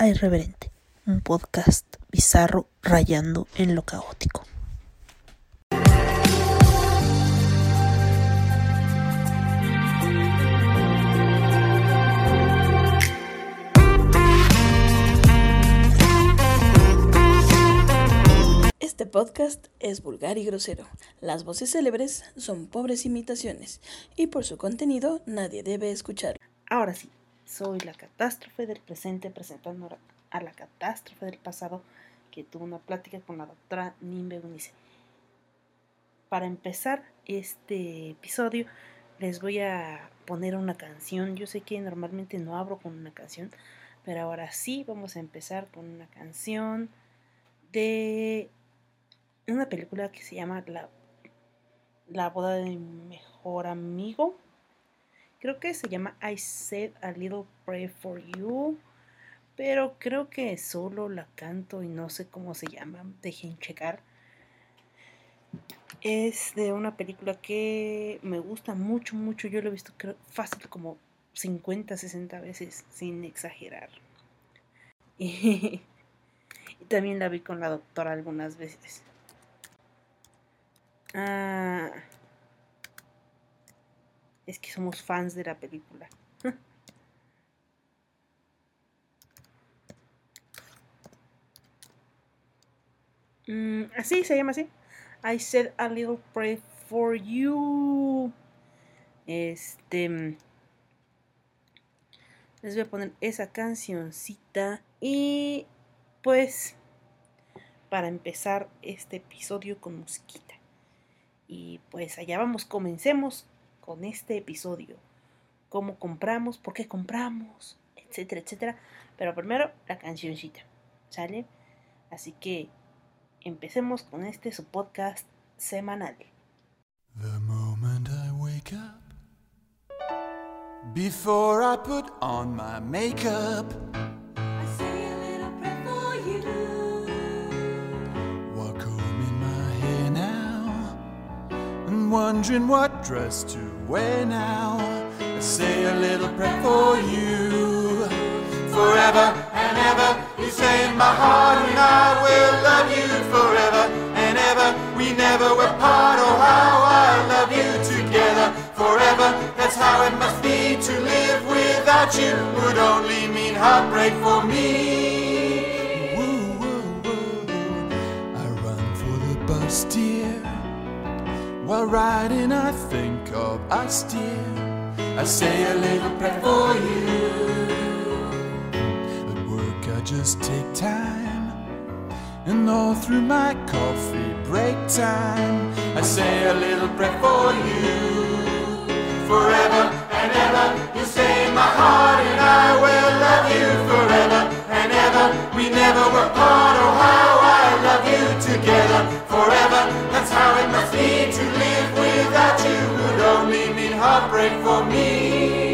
A Irreverente, un podcast bizarro rayando en lo caótico. Este podcast es vulgar y grosero. Las voces célebres son pobres imitaciones y por su contenido nadie debe escucharlo. Ahora sí, soy la catástrofe del presente presentando a la catástrofe del pasado que tuvo una plática con la doctora Nimbe Unice. Para empezar este episodio les voy a poner una canción. Yo sé que normalmente no abro con una canción, pero ahora sí vamos a empezar con una canción de una película que se llama La, la boda de mi mejor amigo. Creo que se llama I Said a Little Prayer for You. Pero creo que solo la canto y no sé cómo se llama. Dejen checar. Es de una película que me gusta mucho, mucho. Yo lo he visto creo, fácil como 50, 60 veces, sin exagerar. Y, y también la vi con la doctora algunas veces. Ah, es que somos fans de la película. mm, así se llama así. I said a little prayer for you. Este. mm, Les voy a poner esa cancioncita. Y pues. Para empezar este episodio con musiquita. Y pues allá vamos, comencemos con este episodio. Cómo compramos, por qué compramos, etcétera, etcétera. Pero primero la cancioncita, ¿sale? Así que empecemos con este su podcast semanal. The moment I wake up, before I put on my makeup, wondering what dress to wear now. I say a little prayer for you, forever and ever. You say in my heart, and I will love you forever and ever. We never were part. Oh, how I love you together forever. That's how it must be to live without you. Would only mean heartbreak for me. While riding, I think of us, dear. I say a little prayer for you. At work, I just take time. And all through my coffee break time, I say a little prayer for you. Forever and ever, you stay in my heart, and I will love you forever and ever. We never were part, oh, how I love you together forever. That's how it must be to without you, would only mean heartbreak for me.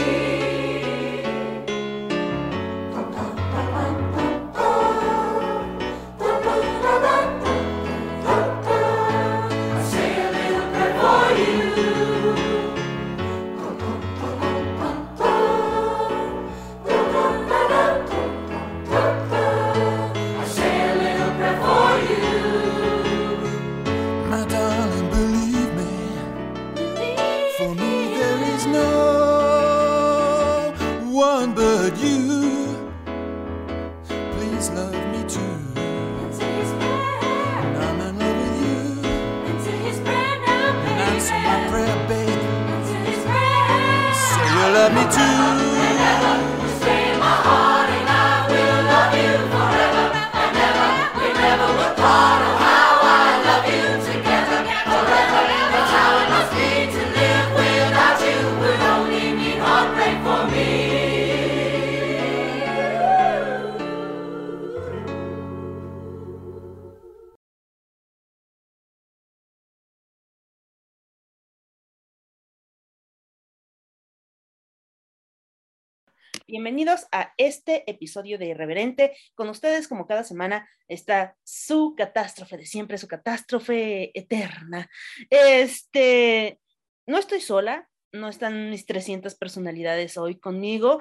Bienvenidos a este episodio de Irreverente. Con ustedes, como cada semana, está su catástrofe de siempre, su catástrofe eterna. Este, no estoy sola, no están mis 300 personalidades hoy conmigo.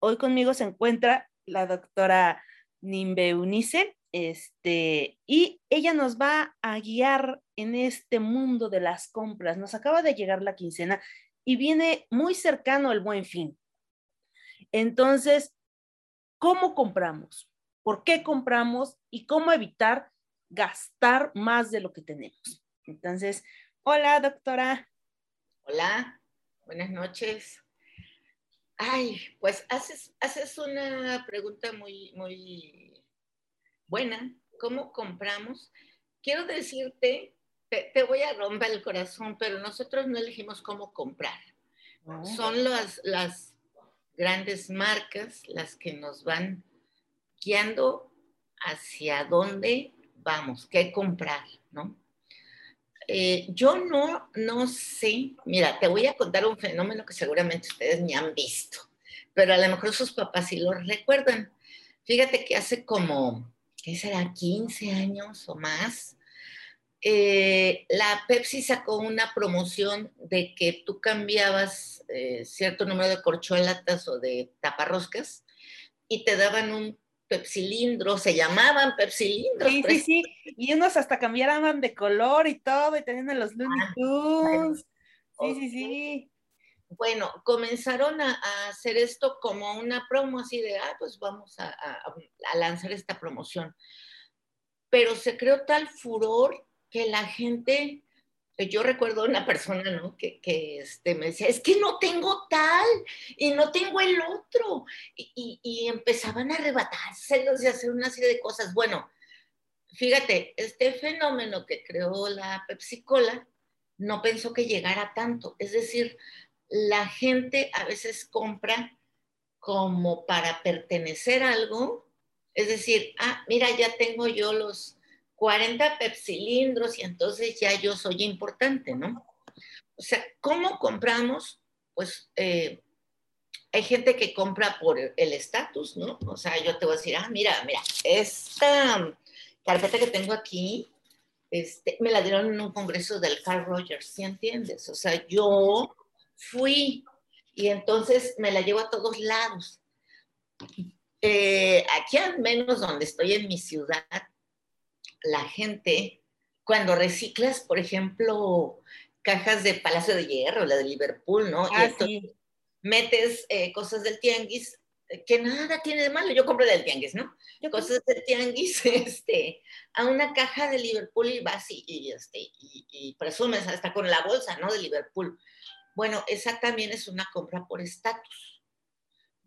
Hoy conmigo se encuentra la doctora Nimbe Unice, este, y ella nos va a guiar en este mundo de las compras. Nos acaba de llegar la quincena y viene muy cercano el buen fin. Entonces, ¿cómo compramos? ¿Por qué compramos? Y cómo evitar gastar más de lo que tenemos. Entonces, hola, doctora. Hola, buenas noches. Ay, pues haces, haces una pregunta muy, muy buena. ¿Cómo compramos? Quiero decirte, te, te voy a romper el corazón, pero nosotros no elegimos cómo comprar. Son las, las grandes marcas las que nos van guiando hacia dónde vamos, qué comprar, ¿no? Eh, yo no, no sé, mira, te voy a contar un fenómeno que seguramente ustedes ni han visto, pero a lo mejor sus papás sí lo recuerdan. Fíjate que hace como, ¿qué será? 15 años o más, eh, la Pepsi sacó una promoción de que tú cambiabas eh, cierto número de corcholatas o de taparroscas y te daban un pepsilindro, se llamaban pepsilindros. Sí, sí, sí, y unos hasta cambiaban de color y todo, y tenían los Looney Ah, Tunes. bueno, Sí, sí, sí. Bueno, comenzaron a, a hacer esto como una promo así de, ah, pues vamos a, a- a lanzar esta promoción. Pero se creó tal furor que la gente, yo recuerdo una persona, ¿no? Que, que, este, me decía, es que no tengo tal y no tengo el otro. Y, y- y empezaban a arrebatárselos y hacer una serie de cosas. Bueno, fíjate, este fenómeno que creó la Pepsi Cola no pensó que llegara tanto. Es decir, la gente a veces compra como para pertenecer a algo. Es decir, ah, mira, ya tengo yo los 40 pepsilindros y entonces ya yo soy importante, ¿no? O sea, ¿cómo compramos? Pues eh, hay gente que compra por el estatus, ¿no? O sea, yo te voy a decir, ah, mira, mira, esta carpeta que tengo aquí, este, me la dieron en un congreso del Carl Rogers, ¿sí entiendes? O sea, yo fui y entonces me la llevo a todos lados. Eh, aquí al menos donde estoy en mi ciudad, la gente, cuando reciclas, por ejemplo, cajas de Palacio de Hierro, la de Liverpool, ¿no? y Ah, entonces sí. metes eh, cosas del tianguis, eh, que nada tiene de malo, yo compro del tianguis, ¿no? Yo cosas del tianguis este, a una caja de Liverpool y vas y, y, este, y, y presumes hasta con la bolsa, ¿no? De Liverpool. Bueno, esa también es una compra por estatus.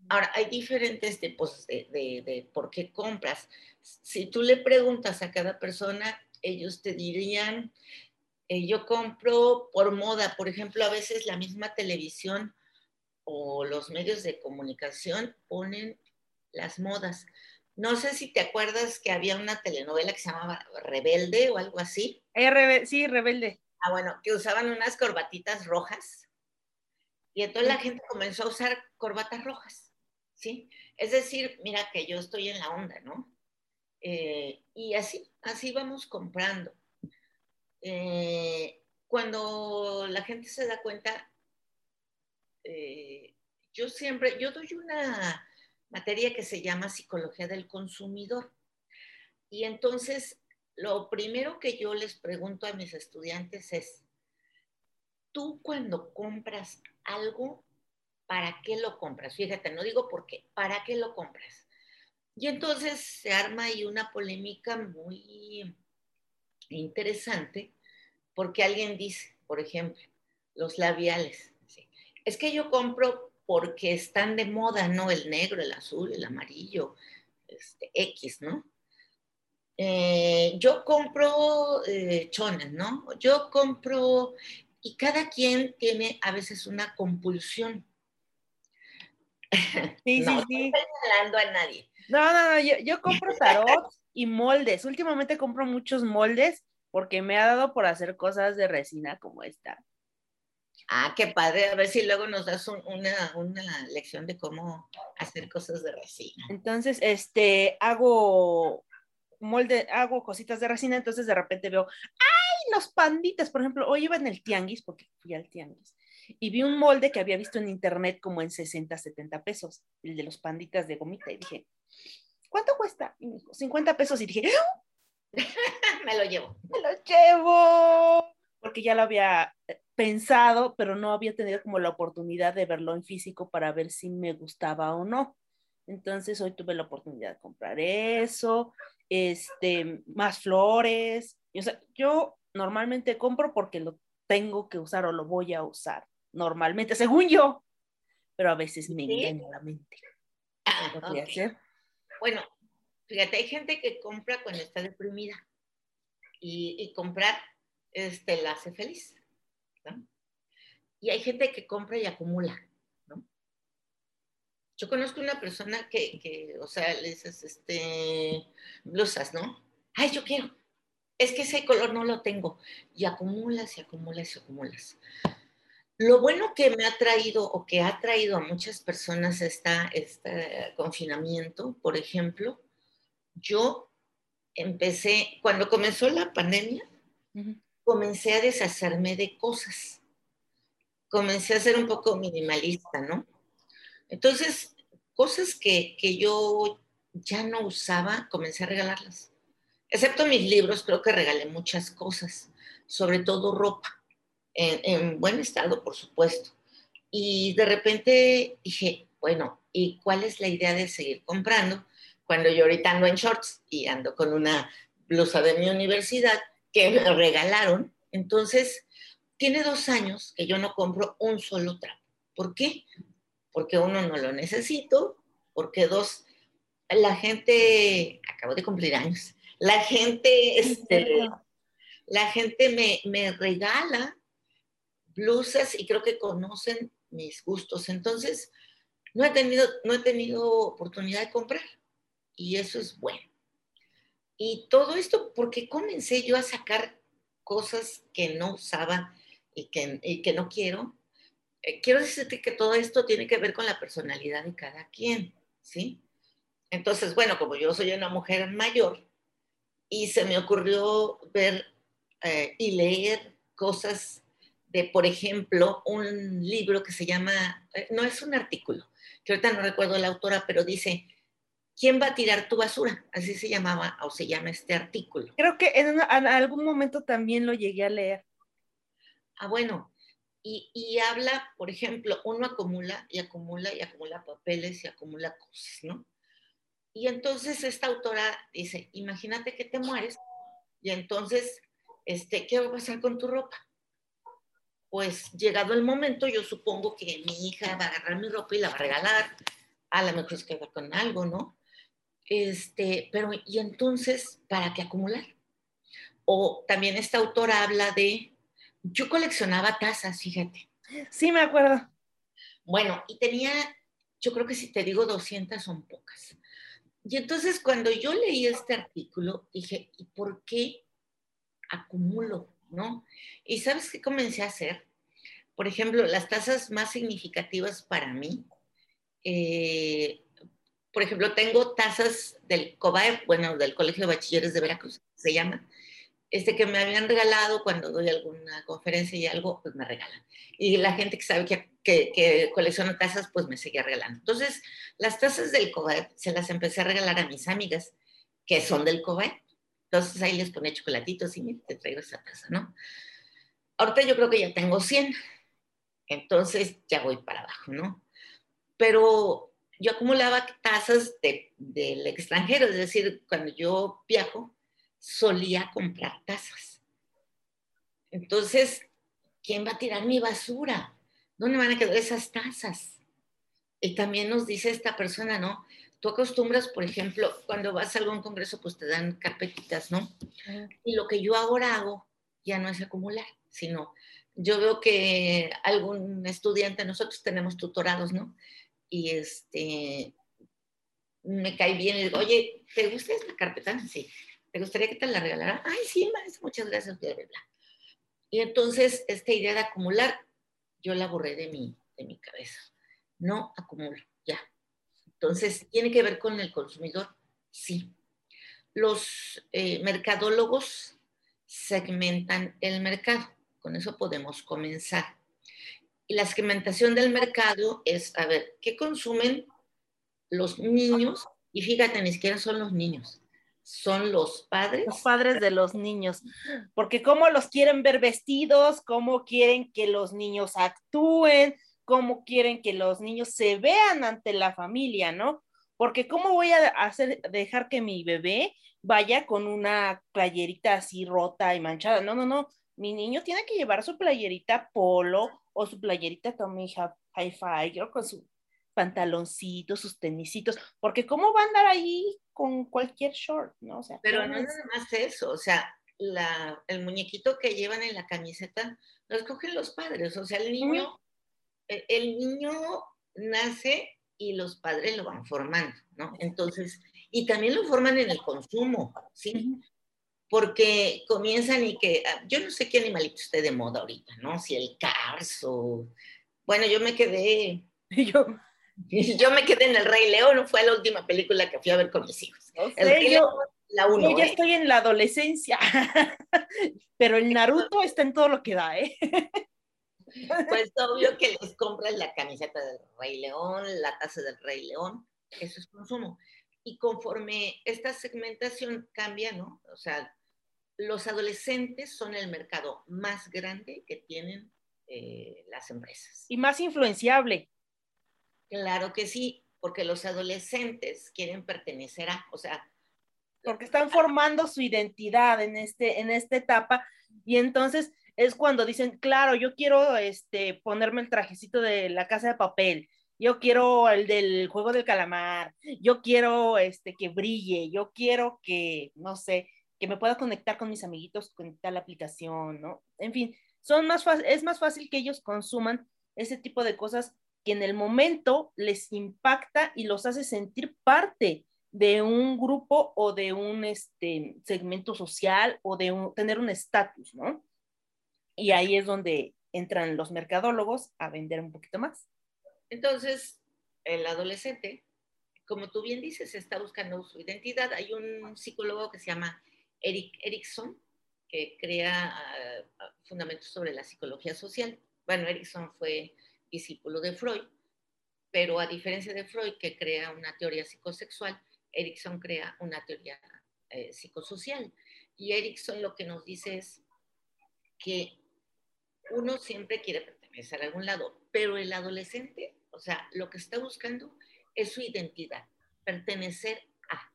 Ahora, hay diferentes tipos de, de, de por qué compras. Si tú le preguntas a cada persona, ellos te dirían, eh, yo compro por moda. Por ejemplo, a veces la misma televisión o los medios de comunicación ponen las modas. No sé si te acuerdas que había una telenovela que se llamaba Rebelde o algo así. Eh, sí, rebelde. Ah, bueno, que usaban unas corbatitas rojas. Y entonces la gente comenzó a usar corbatas rojas, ¿sí? Es decir, mira que yo estoy en la onda, ¿no? Eh, y así, así vamos comprando. Eh, cuando la gente se da cuenta, eh, yo siempre, yo doy una materia que se llama psicología del consumidor. Y entonces, lo primero que yo les pregunto a mis estudiantes es, tú cuando compras algo, ¿para qué lo compras? Fíjate, no digo por qué, ¿para qué lo compras? Y entonces se arma ahí una polémica muy interesante, porque alguien dice, por ejemplo, los labiales. ¿sí? Es que yo compro porque están de moda, ¿no? El negro, el azul, el amarillo, este, X, ¿no? Eh, yo compro eh, chones, ¿no? Yo compro, y cada quien tiene a veces una compulsión. Sí, no sí, sí. estoy señalando a nadie. No, no, no, yo, yo compro tarot y moldes. Últimamente compro muchos moldes porque me ha dado por hacer cosas de resina como esta. Ah, qué padre. A ver si luego nos das un- una, una lección de cómo hacer cosas de resina. Entonces, este, hago molde, hago cositas de resina, entonces de repente veo, ¡ay, los panditas! Por ejemplo, hoy iba en el tianguis, porque fui al tianguis, y vi un molde que había visto en internet como en 60, 70 pesos, el de los panditas de gomita, y dije, ¿cuánto cuesta? Y me dijo, 50 pesos. Y dije, ¡Ah! Me lo llevo. me lo llevo. Porque ya lo había eh, pensado, pero no había tenido como la oportunidad de verlo en físico para ver si me gustaba o no. Entonces hoy tuve la oportunidad de comprar eso, este, más flores. Y, o sea, yo normalmente compro porque lo tengo que usar o lo voy a usar. Normalmente, según yo. Pero a veces me Sí. engaña la mente. Ah, ¿Qué voy a ok. hacer? Bueno, fíjate, hay gente que compra cuando está deprimida y, comprar este, la hace feliz. ¿no? Y hay gente que compra y acumula. ¿no? Yo conozco una persona que, que, o sea, le dices, este, blusas, ¿no? Ay, yo quiero. Es que ese color no lo tengo. Y acumulas y acumulas y acumulas. Lo bueno que me ha traído o que ha traído a muchas personas esta, este confinamiento, por ejemplo, yo empecé, cuando comenzó la pandemia, comencé a deshacerme de cosas. Comencé a ser un poco minimalista, ¿no? Entonces, cosas que, que yo ya no usaba, comencé a regalarlas. Excepto mis libros, creo que regalé muchas cosas, sobre todo ropa, en, en buen estado, por supuesto. Y de repente dije, bueno, ¿y cuál es la idea de seguir comprando? Cuando yo ahorita ando en shorts y ando con una blusa de mi universidad que me regalaron. Entonces, tiene dos años que yo no compro un solo trapo. ¿Por qué? Porque uno, no lo necesito, porque dos, la gente, acabo de cumplir años, la gente, este, la gente me, me regala blusas y creo que conocen mis gustos. Entonces, no he tenido, no he tenido oportunidad de comprar y eso es bueno. Y todo esto porque comencé yo a sacar cosas que no usaba y que, y que no quiero. Eh, quiero decirte que todo esto tiene que ver con la personalidad de cada quien, ¿sí? Entonces, bueno, como yo soy una mujer mayor y se me ocurrió ver eh, y leer cosas de, por ejemplo, un libro que se llama, eh, no es un artículo, que ahorita no recuerdo la autora, pero dice, ¿quién va a tirar tu basura? Así se llamaba o se llama este artículo. Creo que en, en algún momento también lo llegué a leer. Ah, bueno, y, y habla, por ejemplo, uno acumula y acumula y acumula papeles y acumula cosas, ¿no? Y entonces esta autora dice, imagínate que te mueres y entonces, este, ¿qué va a pasar con tu ropa? Pues llegado el momento, yo supongo que mi hija va a agarrar mi ropa y la va a regalar, a lo mejor se queda con algo, ¿no? Este, pero, y entonces, ¿para qué acumular? O también esta autora habla de, yo coleccionaba tazas, fíjate. Sí, me acuerdo. Bueno, y tenía, yo creo que si te digo 200 son pocas. Y entonces cuando yo leí este artículo, dije, ¿y por qué acumulo? ¿No? Y sabes qué comencé a hacer? Por ejemplo, las tazas más significativas para mí, eh, por ejemplo, tengo tazas del COBAE, bueno, del Colegio de Bachilleres de Veracruz, se llama, este que me habían regalado cuando doy alguna conferencia y algo, pues me regalan. Y la gente que sabe que, que, que colecciona tazas, pues me seguía regalando. Entonces, las tazas del COBAE se las empecé a regalar a mis amigas que son del COBAE. Entonces ahí les ponía chocolatitos y mira, te traigo esa taza, ¿no? Ahorita yo creo que ya tengo 100, entonces ya voy para abajo, ¿no? Pero yo acumulaba tazas de, del extranjero, es decir, cuando yo viajo, solía comprar tazas. Entonces, ¿quién va a tirar mi basura? ¿Dónde van a quedar esas tazas? Y también nos dice esta persona, ¿no? Tú acostumbras, por ejemplo, cuando vas a algún congreso, pues te dan carpetitas, ¿no? Y lo que yo ahora hago ya no es acumular, sino yo veo que algún estudiante, nosotros tenemos tutorados, ¿no? Y este, me cae bien y digo, oye, ¿te gusta esta carpeta? Sí. ¿Te gustaría que te la regalara? Ay, sí, maestra, muchas gracias, bla, bla, bla. Y entonces, esta idea de acumular, yo la borré de mi, de mi cabeza. No acumulo. Entonces, ¿tiene que ver con el consumidor? Sí. Los eh, mercadólogos segmentan el mercado. Con eso podemos comenzar. Y la segmentación del mercado es, a ver, ¿qué consumen los niños Y fíjate, ni siquiera son los niños, son los padres. Los padres de los niños, porque cómo los quieren ver vestidos, cómo quieren que los niños actúen, cómo quieren que los niños se vean ante la familia, ¿no? Porque cómo voy a hacer, dejar que mi bebé vaya con una playerita así rota y manchada. No, no, no. Mi niño tiene que llevar su playerita polo o su playerita Tommy Hi-Fi, con su pantaloncito, sus tenisitos, porque cómo va a andar ahí con cualquier short, ¿no? O sea, Pero no nada más eso, o sea, la, el muñequito que llevan en la camiseta lo escogen los padres, o sea, el niño, el, el niño nace y los padres lo van formando, ¿no? Entonces, y también lo forman en el consumo, ¿sí? Porque comienzan y que, ah, yo no sé qué animalito esté de moda ahorita, ¿no? Si el Cars o, bueno, yo me quedé, yo, yo me quedé en el Rey León, fue la última película que fui a ver con mis hijos. no El Rey yo, León, la uno, yo ya ¿eh? estoy en la adolescencia, pero el Naruto está en todo lo que da, ¿eh? Pues obvio que les compras la camiseta del Rey León, la taza del Rey León, eso es consumo. Y conforme esta segmentación cambia, ¿no? O sea, los adolescentes son el mercado más grande que tienen eh, las empresas. Y más influenciable. Claro que sí, porque los adolescentes quieren pertenecer a, o sea, porque están formando su identidad en, este, en esta etapa y entonces es cuando dicen, claro, yo quiero este, ponerme el trajecito de la casa de papel, yo quiero el del juego del calamar, yo quiero este, que brille, yo quiero que, no sé, que me pueda conectar con mis amiguitos, conectar la aplicación, ¿no? En fin, son más es más fácil que ellos consuman ese tipo de cosas que en el momento les impacta y los hace sentir parte de un grupo o de un este, segmento social o de un, tener un estatus, ¿no? Y ahí es donde entran los mercadólogos a vender un poquito más. Entonces, el adolescente, como tú bien dices, está buscando su identidad. Hay un psicólogo que se llama Eric Erickson, que crea uh, fundamentos sobre la psicología social. Bueno, Erickson fue discípulo de Freud, pero a diferencia de Freud, que crea una teoría psicosexual, Erickson crea una teoría eh, psicosocial. Y Erickson lo que nos dice es que uno siempre quiere pertenecer a algún lado, pero el adolescente, o sea, lo que está buscando es su identidad, pertenecer a.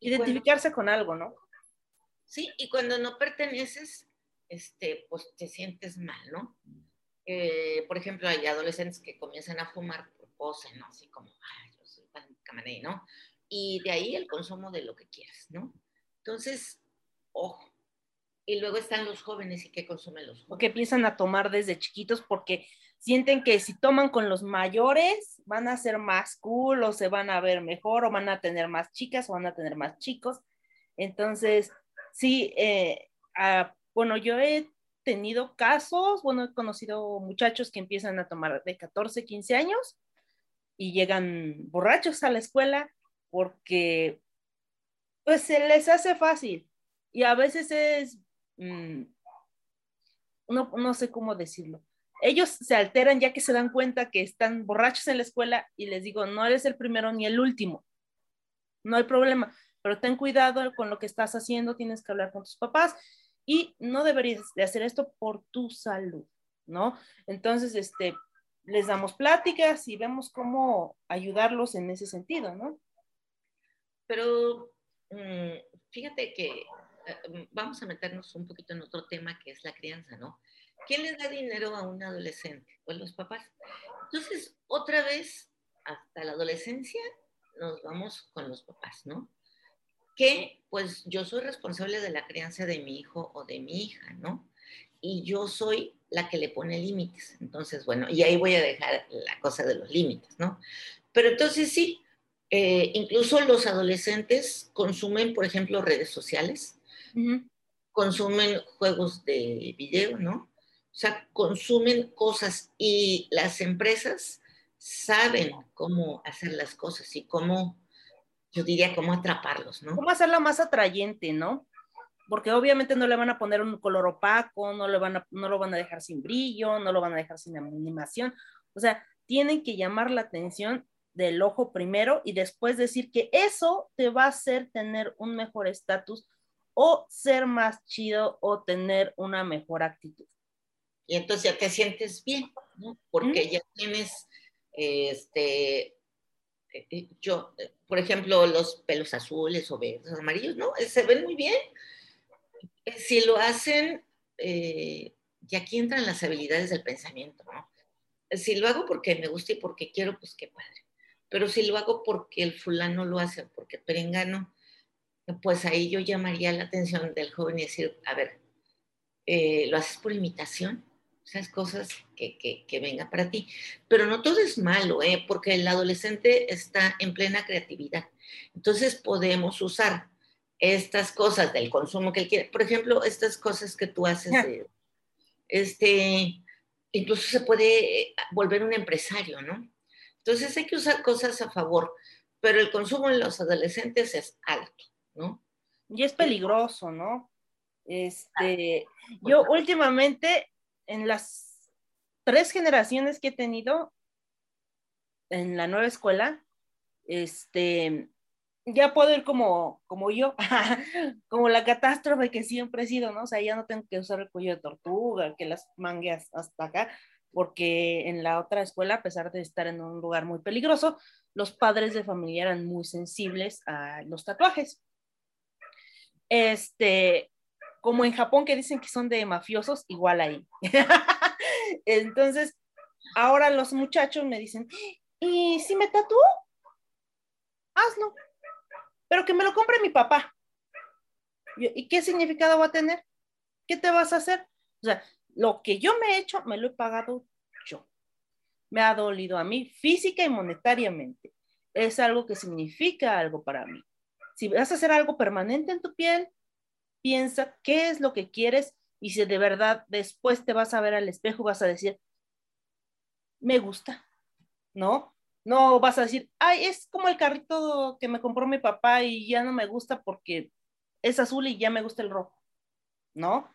Identificarse cuando, con algo, ¿no? Sí, y cuando no perteneces, este, pues te sientes mal, ¿no? Eh, por ejemplo, hay adolescentes que comienzan a fumar por pose, ¿no? Así como, ay, yo soy camané, ¿no? Y de ahí el consumo de lo que quieras, ¿no? Entonces, ojo, y luego están los jóvenes y qué consumen los jóvenes. O que empiezan a tomar desde chiquitos porque sienten que si toman con los mayores van a ser más cool o se van a ver mejor o van a tener más chicas o van a tener más chicos. Entonces, sí, eh, ah, bueno, yo he tenido casos, bueno, he conocido muchachos que empiezan a tomar de 14, 15 años y llegan borrachos a la escuela porque pues se les hace fácil y a veces es Mm, no, no sé cómo decirlo. Ellos se alteran ya que se dan cuenta que están borrachos en la escuela y les digo, no eres el primero ni el último. No hay problema, pero ten cuidado con lo que estás haciendo, tienes que hablar con tus papás y no deberías de hacer esto por tu salud, ¿no? Entonces, este, les damos pláticas y vemos cómo ayudarlos en ese sentido, ¿no? Pero mmm, fíjate que vamos a meternos un poquito en otro tema que es la crianza, ¿no? ¿Quién le da dinero a un adolescente? Pues los papás. Entonces, otra vez, hasta la adolescencia, nos vamos con los papás, ¿no? Que pues yo soy responsable de la crianza de mi hijo o de mi hija, ¿no? Y yo soy la que le pone límites. Entonces, bueno, y ahí voy a dejar la cosa de los límites, ¿no? Pero entonces sí, eh, incluso los adolescentes consumen, por ejemplo, redes sociales, Uh -huh. consumen juegos de video, ¿no? O sea, consumen cosas y las empresas saben cómo hacer las cosas y cómo, yo diría, cómo atraparlos, ¿no? Cómo hacerlo más atrayente, ¿no? Porque obviamente no le van a poner un color opaco, no, le van a, no lo van a dejar sin brillo, no lo van a dejar sin animación. O sea, tienen que llamar la atención del ojo primero y después decir que eso te va a hacer tener un mejor estatus o ser más chido o tener una mejor actitud. Y entonces ya te sientes bien, ¿no? Porque ya tienes, este, eh, eh, yo, eh, por ejemplo, los pelos azules o verdes, amarillos, ¿no? Se ven muy bien. Si lo hacen, eh, y aquí entran las habilidades del pensamiento, ¿no? Si lo hago porque me gusta y porque quiero, pues qué padre. Pero si lo hago porque el fulano lo hace, porque perengano, pues ahí yo llamaría la atención del joven y decir, a ver, eh, ¿lo haces por imitación? Esas cosas que, que, que vengan para ti. Pero no todo es malo, ¿eh? porque el adolescente está en plena creatividad. Entonces podemos usar estas cosas del consumo que él quiere. Por ejemplo, estas cosas que tú haces, de, este, incluso se puede eh, volver un empresario, ¿no? Entonces hay que usar cosas a favor, pero el consumo en los adolescentes es alto, ¿no? Y es peligroso, ¿no? Este, yo últimamente, en las tres generaciones que he tenido en la nueva escuela, este, ya puedo ir como, como yo, como la catástrofe que siempre he sido, ¿no? O sea, ya no tengo que usar el cuello de tortuga, que las mangues hasta acá, porque en la otra escuela, a pesar de estar en un lugar muy peligroso, los padres de familia eran muy sensibles a los tatuajes. Este, como en Japón que dicen que son de mafiosos, igual ahí. Entonces, ahora los muchachos me dicen, ¿y si me tatúo? Hazlo, pero que me lo compre mi papá. ¿Y qué significado va a tener? ¿Qué te vas a hacer? O sea, lo que yo me he hecho, me lo he pagado yo. Me ha dolido a mí física y monetariamente. Es algo que significa algo para mí. Si vas a hacer algo permanente en tu piel, piensa qué es lo que quieres y si de verdad después te vas a ver al espejo, vas a decir, me gusta, ¿no? No vas a decir, ay, es como el carrito que me compró mi papá y ya no me gusta porque es azul y ya me gusta el rojo, ¿no?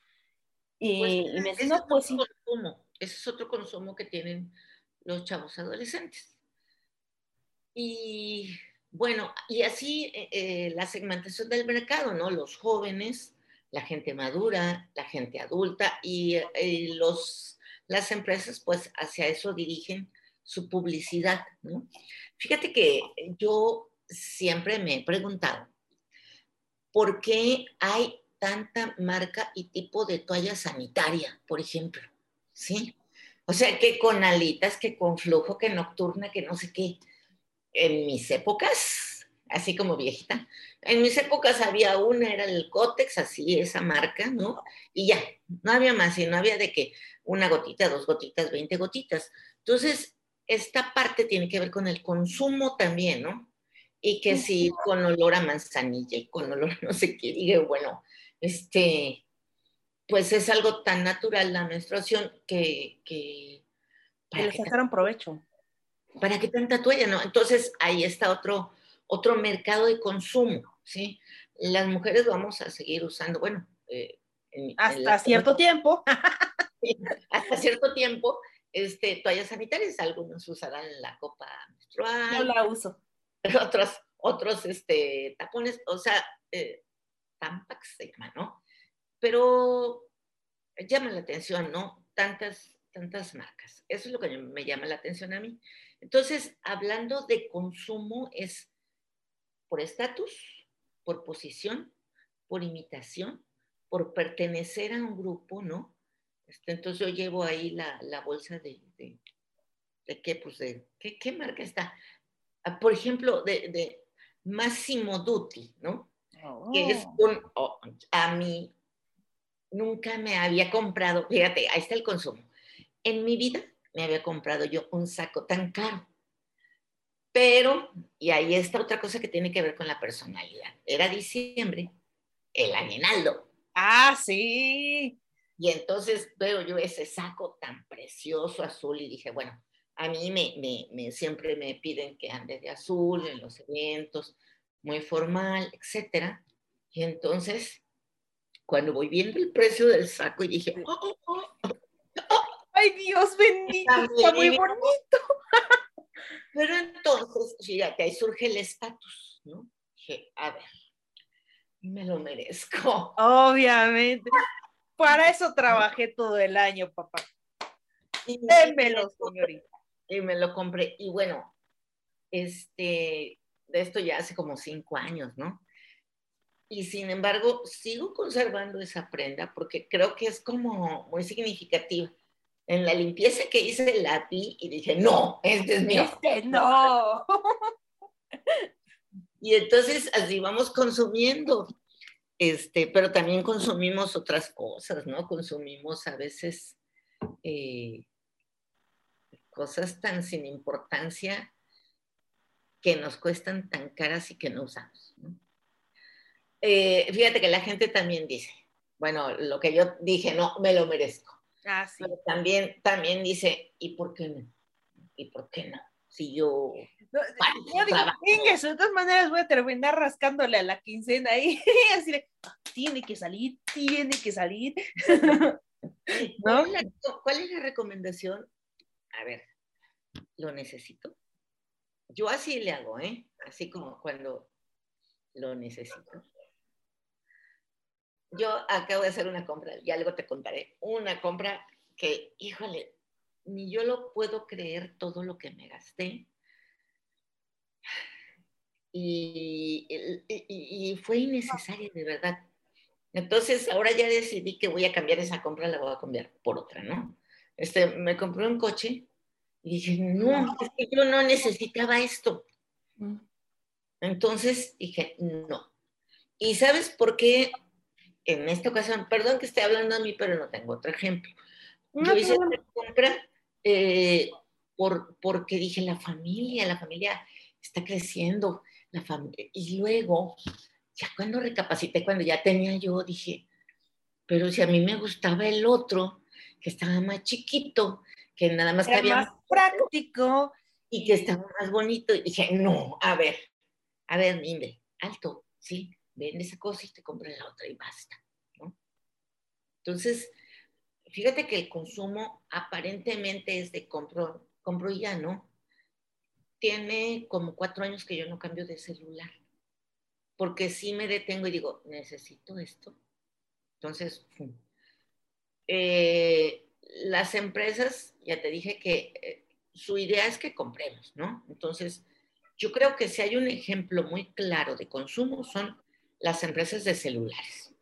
Y, Pues, y me dice, no, pues sí. consumo, ese es otro consumo que tienen los chavos adolescentes. Y bueno, y así eh, eh, la segmentación del mercado, ¿no? Los jóvenes, la gente madura, la gente adulta y eh, los, las empresas pues hacia eso dirigen su publicidad, ¿no? Fíjate que yo siempre me he preguntado, ¿por qué hay tanta marca y tipo de toalla sanitaria, por ejemplo? ¿Sí? O sea, que con alitas, que con flujo, que nocturna, que no sé qué. En mis épocas, así como viejita, en mis épocas había una, era el Cotex, así, esa marca, ¿no? Y ya, no había más, y no había de que una gotita, dos gotitas, veinte gotitas. Entonces, esta parte tiene que ver con el consumo también, ¿no? Y que si con olor a manzanilla y con olor a no sé qué, digo, bueno, este, pues es algo tan natural la menstruación que, que Que ¿para le sacaron provecho. Para qué tanta toalla, no? Entonces ahí está otro, otro mercado de consumo, ¿sí? Las mujeres vamos a seguir usando, bueno, eh, en- Hasta cierto tiempo. hasta cierto tiempo, este, toallas sanitarias, algunos usarán la copa No menstrual, la uso. otros, otros este, tapones, o sea, eh, Tampax se llama, ¿no? Pero llama la atención, ¿no? Tantas, tantas marcas. Eso es lo que me llama la atención a mí. Entonces, hablando de consumo, es por estatus, por posición, por imitación, por pertenecer a un grupo, ¿no? Este, entonces yo llevo ahí la, la bolsa de, de, de qué, pues de, ¿qué, qué marca está? Ah, Por ejemplo, de, de Massimo Dutti, ¿no? que es Oh. un, oh, a mí nunca me había comprado, fíjate, ahí está el consumo. En mi vida me había comprado yo un saco tan caro. Pero, y ahí está otra cosa que tiene que ver con la personalidad. Era diciembre, el aguinaldo. Ah, sí. Y entonces veo yo ese saco tan precioso azul y dije, bueno, a mí me, me, me- siempre me piden que ande de azul en los eventos, muy formal, etcétera. Y entonces, cuando voy viendo el precio del saco y dije, oh, oh, oh, Ay, Dios bendito, Está está muy bonito. Pero entonces, fíjate, ahí surge el estatus, ¿no? Dije, a ver, me lo merezco. Obviamente. Para eso trabajé todo el año, papá. Y Démelo, señorita. y me lo compré. Y bueno, este, de esto ya hace como cinco años, ¿no? Y sin embargo, sigo conservando esa prenda porque creo que es como muy significativa. En la limpieza que hice la vi y dije, no, este es mío. Este no. Y entonces así vamos consumiendo. Este, pero también consumimos otras cosas, ¿no? Consumimos a veces eh, cosas tan sin importancia que nos cuestan tan caras y que no usamos. ¿no? Eh, fíjate que la gente también dice, bueno, lo que yo dije, no, me lo merezco. Ah, sí. Pero también, también dice, ¿y por qué no? ¿Y por qué no? Si yo... No, yo digo. "Ingues, de todas maneras voy a terminar rascándole a la quincena ahí. Así de, "Ah, tiene que salir, tiene que salir. ¿Cuál, es la, cuál es la recomendación? A ver, lo necesito. Yo así le hago, ¿eh? Así como cuando lo necesito. Yo acabo de hacer una compra, y algo te contaré. Una compra que, híjole, ni yo lo puedo creer todo lo que me gasté. Y, y- y fue innecesaria, de verdad. Entonces, ahora ya decidí que voy a cambiar esa compra, la voy a cambiar por otra, ¿no? Este, me compré un coche y dije, no, es que yo no necesitaba esto. Entonces dije, no. ¿Y sabes por qué en esta ocasión, perdón que esté hablando a mí, pero no tengo otro ejemplo? No, Yo hice esta compra eh, por, porque dije, la familia, la familia está creciendo, la familia. Y luego, ya cuando recapacité, cuando ya tenía yo, dije, pero si a mí me gustaba el otro, que estaba más chiquito, que nada más Era cabía más práctico. y que estaba más bonito. Y dije, no, a ver, a ver, Minde, alto, sí, vende esa cosa y te compras la otra y basta, ¿no? Entonces, fíjate que el consumo aparentemente es de compro, compro y ya, ¿no? Tiene como cuatro años que yo no cambio de celular, porque sí me detengo y digo, necesito esto. Entonces. Eh, las empresas, ya te dije que eh, su idea es que compremos, ¿no? Entonces, yo creo que si hay un ejemplo muy claro de consumo son las empresas de celulares.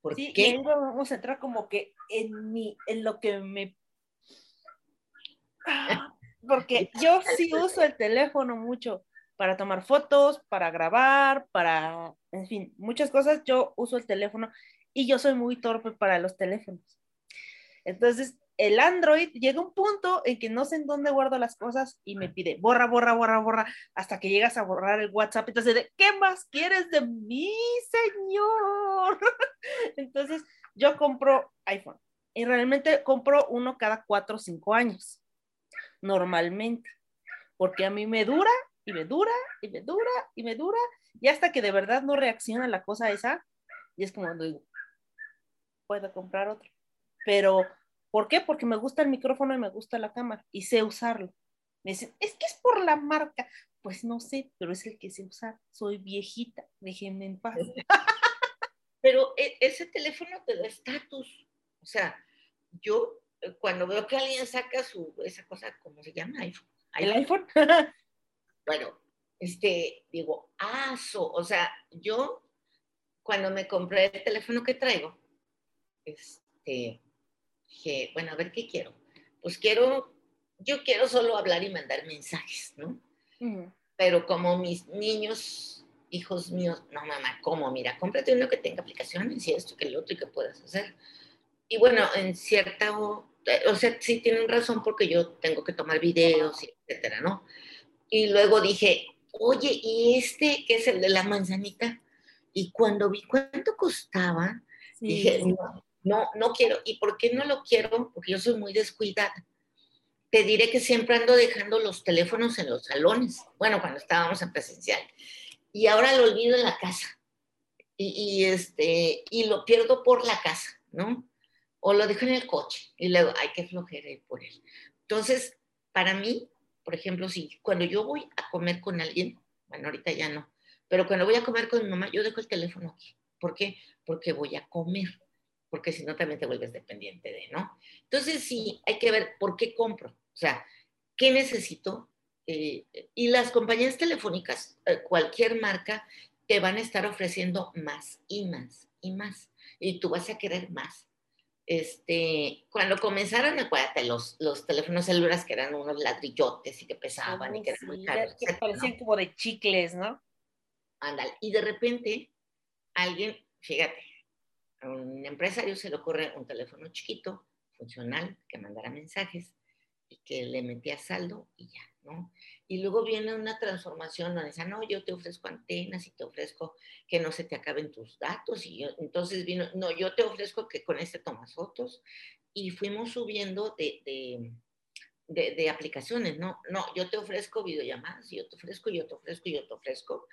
¿Por Sí, y qué? ahí vamos a entrar como que en mi, en lo que me porque yo sí uso el teléfono mucho para tomar fotos, para grabar, para, en fin, muchas cosas. Yo uso el teléfono y yo soy muy torpe para los teléfonos. Entonces, el Android llega un punto en que no sé en dónde guardo las cosas y me pide borra, borra, borra, borra, hasta que llegas a borrar el WhatsApp. Entonces, de, ¿qué más quieres de mí, señor? Entonces, yo compro iPhone y realmente compro uno cada cuatro o cinco años, normalmente, porque a mí me dura y me dura y me dura y me dura y hasta que de verdad no reacciona la cosa esa, y es como cuando digo, puedo comprar otro. Pero, ¿por qué? Porque me gusta el micrófono y me gusta la cámara y sé usarlo. Me dicen, es que es por la marca. Pues no sé, pero es el que sé usar. Soy viejita, déjenme en paz. Pero e- ese teléfono te da estatus. O sea, yo eh, cuando veo que alguien saca su, esa cosa, ¿cómo se llama? iPhone. ¿El iPhone? bueno, este, digo, ah, so, o sea, yo cuando me compré el teléfono que traigo, este, dije, bueno, a ver qué quiero. Pues quiero, yo quiero solo hablar y mandar mensajes, ¿no? Ujú. Pero como mis niños, hijos míos, no, mamá, ¿cómo? Mira, cómprate uno que tenga aplicaciones y esto, que el otro y que puedas hacer. Y bueno, en cierta, o, o sea, sí tienen razón porque yo tengo que tomar videos, etcétera, ¿no? Y luego dije, oye, ¿y este que es el de la manzanita? Y cuando vi cuánto costaba, Sí, dije, no, no, no quiero. ¿Y por qué no lo quiero? Porque yo soy muy descuidada. Te diré que siempre ando dejando los teléfonos en los salones. Bueno, cuando estábamos en presencial. Y ahora lo olvido en la casa. Y, este, y lo pierdo por la casa, ¿no? O lo dejo en el coche y luego, hay que flojera ir por él. Entonces, para mí, por ejemplo, si cuando yo voy a comer con alguien, bueno, ahorita ya no, pero cuando voy a comer con mi mamá, yo dejo el teléfono aquí. ¿Por qué? Porque voy a comer, porque si no también te vuelves dependiente de, ¿no? Entonces sí, hay que ver por qué compro, o sea, qué necesito. Eh, y las compañías telefónicas, eh, cualquier marca, te van a estar ofreciendo más y más y más. Y tú vas a querer más. Este, cuando comenzaron, acuérdate, los, los teléfonos celulares que eran unos ladrillotes y que pesaban y que eran Sí, muy caros. que parecían como de chicles, ¿no? Ándale. Y de repente, alguien, fíjate, a un empresario se le ocurre un teléfono chiquito, funcional, que mandara mensajes y que le metía saldo y ya, ¿no? Y luego viene una transformación donde dice, no, yo te ofrezco antenas y te ofrezco que no se te acaben tus datos. Y entonces vino, no, yo te ofrezco que con este tomas fotos. Y fuimos subiendo de, de, de- de aplicaciones, ¿no? No, yo te ofrezco videollamadas, yo te ofrezco, yo te ofrezco, yo te ofrezco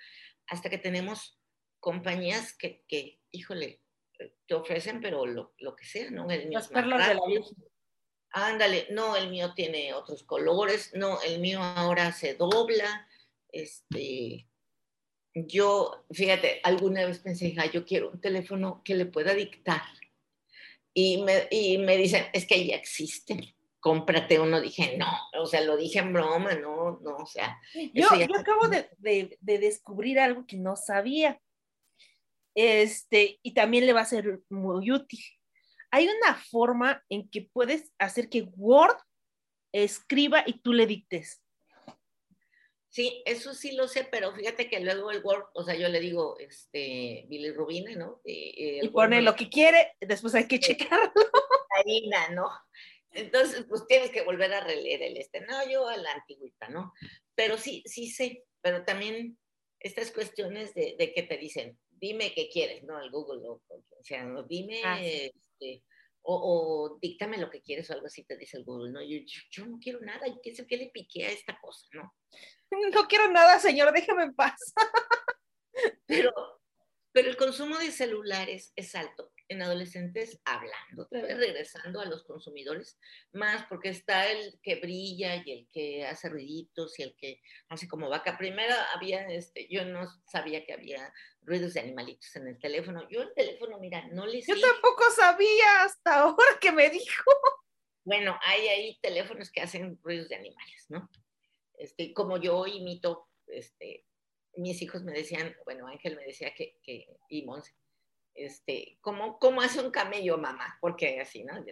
hasta que tenemos compañías que, que, híjole, te ofrecen, pero lo, lo que sea, ¿no? El mío Las perlas de la. Virgen. Ándale, no, el mío tiene otros colores, no, el mío ahora se dobla. Este, yo, fíjate, alguna vez pensé, "Ay, yo quiero un teléfono que le pueda dictar. Y me, y me dicen, es que ya existe, cómprate uno. Dije, no, o sea, lo dije en broma, no, no, o sea, Yo, yo acabo de, de- de descubrir algo que no sabía. Este, y también le va a ser muy útil. Hay una forma en que puedes hacer que Word escriba y tú le dictes. Sí, eso sí lo sé, pero fíjate que luego el Word, o sea, yo le digo, este, bilirrubina, ¿no? Y, Y pone lo que quiere, después hay que checarlo. harina, ¿no? Entonces, pues tienes que volver a releer el este. No, yo a la antigüita, ¿no? Pero sí, sí sé, pero también estas cuestiones de, de que te dicen, dime qué quieres, ¿no? El Google, o, o sea, ¿no? dime, Ah, sí. este, o, o díctame lo que quieres o algo así, te dice el Google, ¿no? Yo, yo, yo no quiero nada, y qué sé qué le piqué a esta cosa, ¿no? No quiero nada, señor, déjame en paz. Pero, pero el consumo de celulares es alto en adolescentes hablando, otra vez regresando a los consumidores, más porque está el que brilla y el que hace ruiditos y el que hace como vaca. Primero había, este, yo no sabía que había ruidos de animalitos en el teléfono. Yo el teléfono, mira, no le Yo tampoco sabía hasta ahora que me dijo. Bueno, hay ahí teléfonos que hacen ruidos de animales, ¿no? Este, como yo imito, este, mis hijos me decían, bueno, Ángel me decía que, que y Monse, este, ¿cómo, ¿cómo hace un camello, mamá? Porque así, ¿no?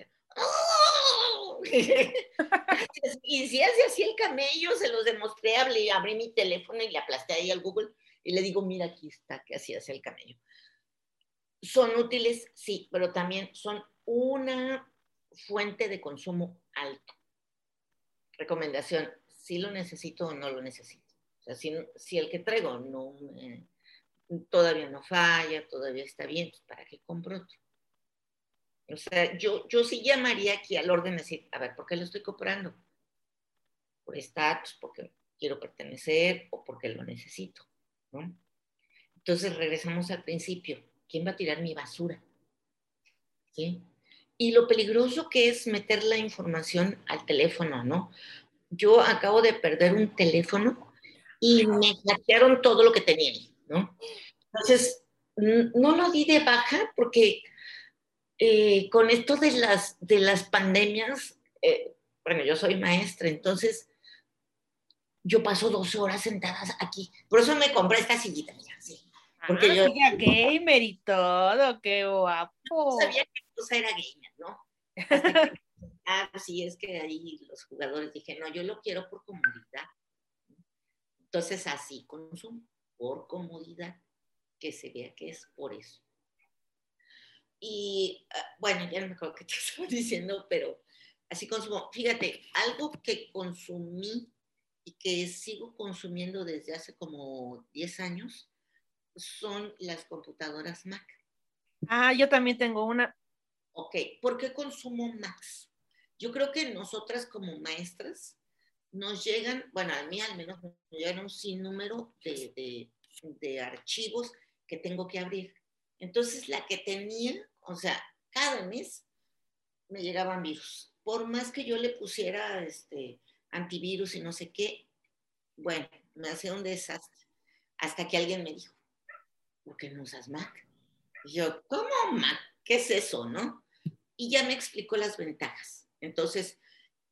y si hace así el camello, se los demostré, hablé, abrí mi teléfono y le aplasté ahí al Google y le digo, mira, aquí está, que así hace el camello. Son útiles, sí, pero también son una fuente de consumo alto. Recomendación, si lo necesito o no lo necesito. O sea, si, si el que traigo no me- todavía no falla, todavía está bien, pues ¿para qué compro otro? O sea, yo, yo sí llamaría aquí al orden de decir, a ver, ¿por qué lo estoy comprando? Por estatus, porque quiero pertenecer o porque lo necesito, ¿no? Entonces regresamos al principio. ¿Quién va a tirar mi basura? ¿Sí? Y lo peligroso que es meter la información al teléfono, ¿no? Yo acabo de perder un teléfono y me hackearon todo lo que tenía ¿no? Entonces, no lo di de baja porque eh, con esto de las, de las pandemias, eh, bueno, yo soy maestra, entonces yo paso 12 horas sentadas aquí. Por eso me compré esta sillita, mira, sí. Porque Ah, yo- ya gamer y todo, qué guapo. no sabía qué cosa era gamer, ¿no? Que, ah, sí, es que ahí los jugadores dije, no, yo lo quiero por comodidad. Entonces así consumo, por comodidad, que se vea que es por eso. Y ah, bueno, ya no me acuerdo qué te estaba diciendo, pero así consumo. Fíjate, algo que consumí y que sigo consumiendo desde hace como 10 años son las computadoras Mac. Ah, yo también tengo una. Ok, ¿por qué consumo Macs? Yo creo que nosotras como maestras nos llegan, bueno, a mí al menos me llegan un sinnúmero de, de, de archivos que tengo que abrir. Entonces, la que tenía, o sea, cada mes me llegaban virus. Por más que yo le pusiera este, antivirus y no sé qué. Bueno, me hacía un desastre. Hasta que alguien me dijo, ¿por qué no usas Mac? Y yo, ¿cómo Mac? ¿Qué es eso, no? Y ya me explicó las ventajas. Entonces,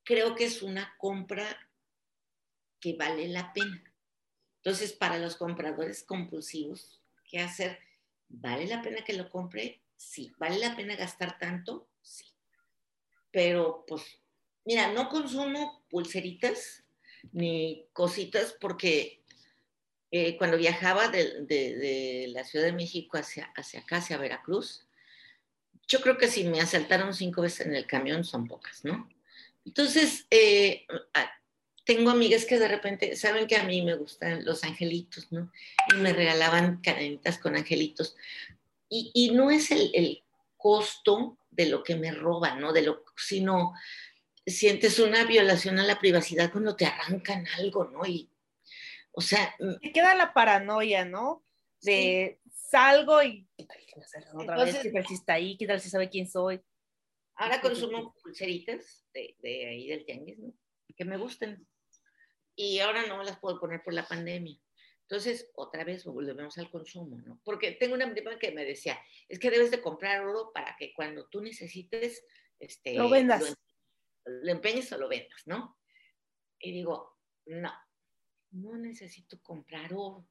creo que es una compra que vale la pena. Entonces, para los compradores compulsivos, ¿qué hacer? ¿Vale la pena que lo compre? Sí. ¿Vale la pena gastar tanto? Sí. Pero, pues, mira, no consumo pulseritas ni cositas porque eh, cuando viajaba de, la Ciudad de México hacia, hacia acá, hacia Veracruz, yo creo que si me asaltaron cinco veces en el camión son pocas, ¿no? Entonces, eh, ah, tengo amigas que de repente saben que a mí me gustan los angelitos, ¿no? Y me regalaban cadenitas con angelitos. Y, y no es el, el costo de lo que me roban, ¿no? De lo, sino sientes una violación a la privacidad cuando te arrancan algo, ¿no? Y, o sea, Te queda la paranoia, ¿no? De salgo y ¿qué tal que me salgan otra vez? ¿Qué tal si está ahí? ¿Qué tal si sabe quién soy? Ahora consumo pulseritas de, de ahí del tianguis, ¿no? Que me gusten. Y ahora no me las puedo poner por la pandemia. Entonces, otra vez volvemos al consumo, ¿no? Porque tengo una prima que me decía, es que debes de comprar oro para que cuando tú necesites, este, Lo vendas. Lo, lo empeñes o lo vendas, ¿no? Y digo, no, no necesito comprar oro.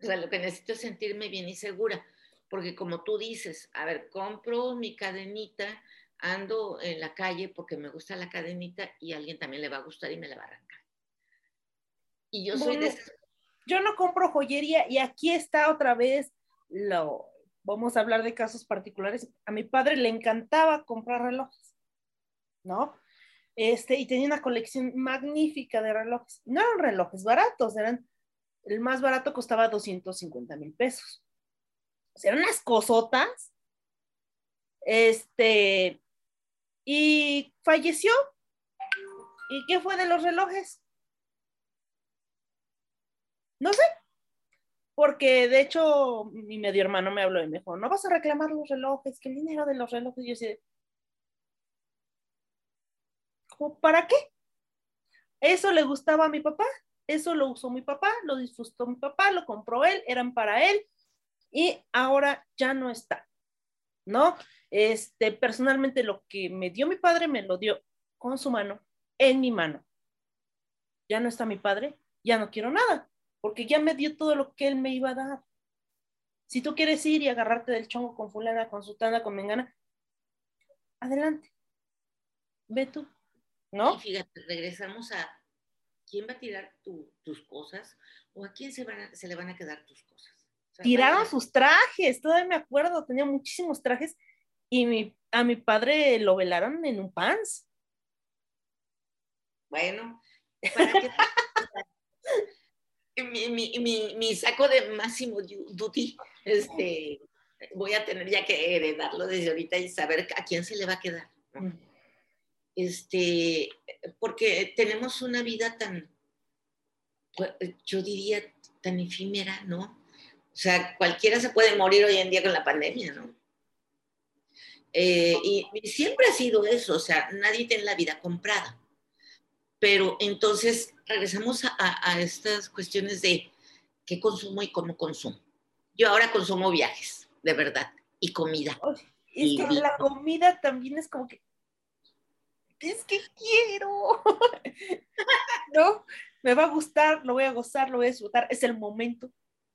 O sea, lo que necesito es sentirme bien y segura. Porque como tú dices, a ver, compro mi cadenita, ando en la calle porque me gusta la cadenita y a alguien también le va a gustar y me la va a arrancar. Y yo soy de Bueno, esas Yo no compro joyería y aquí está otra vez lo. Vamos a hablar de casos particulares. A mi padre le encantaba comprar relojes, ¿no? Este, y tenía una colección magnífica de relojes. No eran relojes baratos, eran. El más barato costaba 250 mil pesos. O sea, eran unas cosotas. Este. Y falleció. ¿Y qué fue de los relojes? No sé, porque de hecho mi medio hermano me habló y me dijo, no vas a reclamar los relojes, que el dinero de los relojes, yo así, ¿cómo para qué? Eso le gustaba a mi papá, eso lo usó mi papá, lo disfrutó mi papá, lo compró él, eran para él, y ahora ya no está, ¿no? Este, personalmente lo que me dio mi padre me lo dio con su mano, en mi mano. Ya no está mi padre, ya no quiero nada porque ya me dio todo lo que él me iba a dar. Si tú quieres ir y agarrarte del chongo con fulana, con sutana, con mengana, adelante. Ve tú, ¿no? Y fíjate, regresamos a quién va a tirar tu- tus cosas o a quién se, van a- se le van a quedar tus cosas. O sea, Tiraron sus trajes, todavía me acuerdo, tenía muchísimos trajes y mi, a mi padre lo velaron en un pants. Bueno, ¿para qué? mi, mi, mi, mi saco de máximo duty, este, voy a tener ya que heredarlo desde ahorita y saber a quién se le va a quedar. ¿no? Este, porque tenemos una vida tan, pues, yo diría, tan efímera, ¿no? O sea, cualquiera se puede morir hoy en día con la pandemia, ¿no? Eh, y, y siempre ha sido eso, o sea, nadie tiene la vida comprada. Pero entonces regresamos a, a- a estas cuestiones de qué consumo y cómo consumo. Yo ahora consumo viajes, de verdad, y comida. Es que Y- la comida también es como que, es que quiero, ¿no? Me va a gustar, lo voy a gozar, lo voy a disfrutar, es el momento,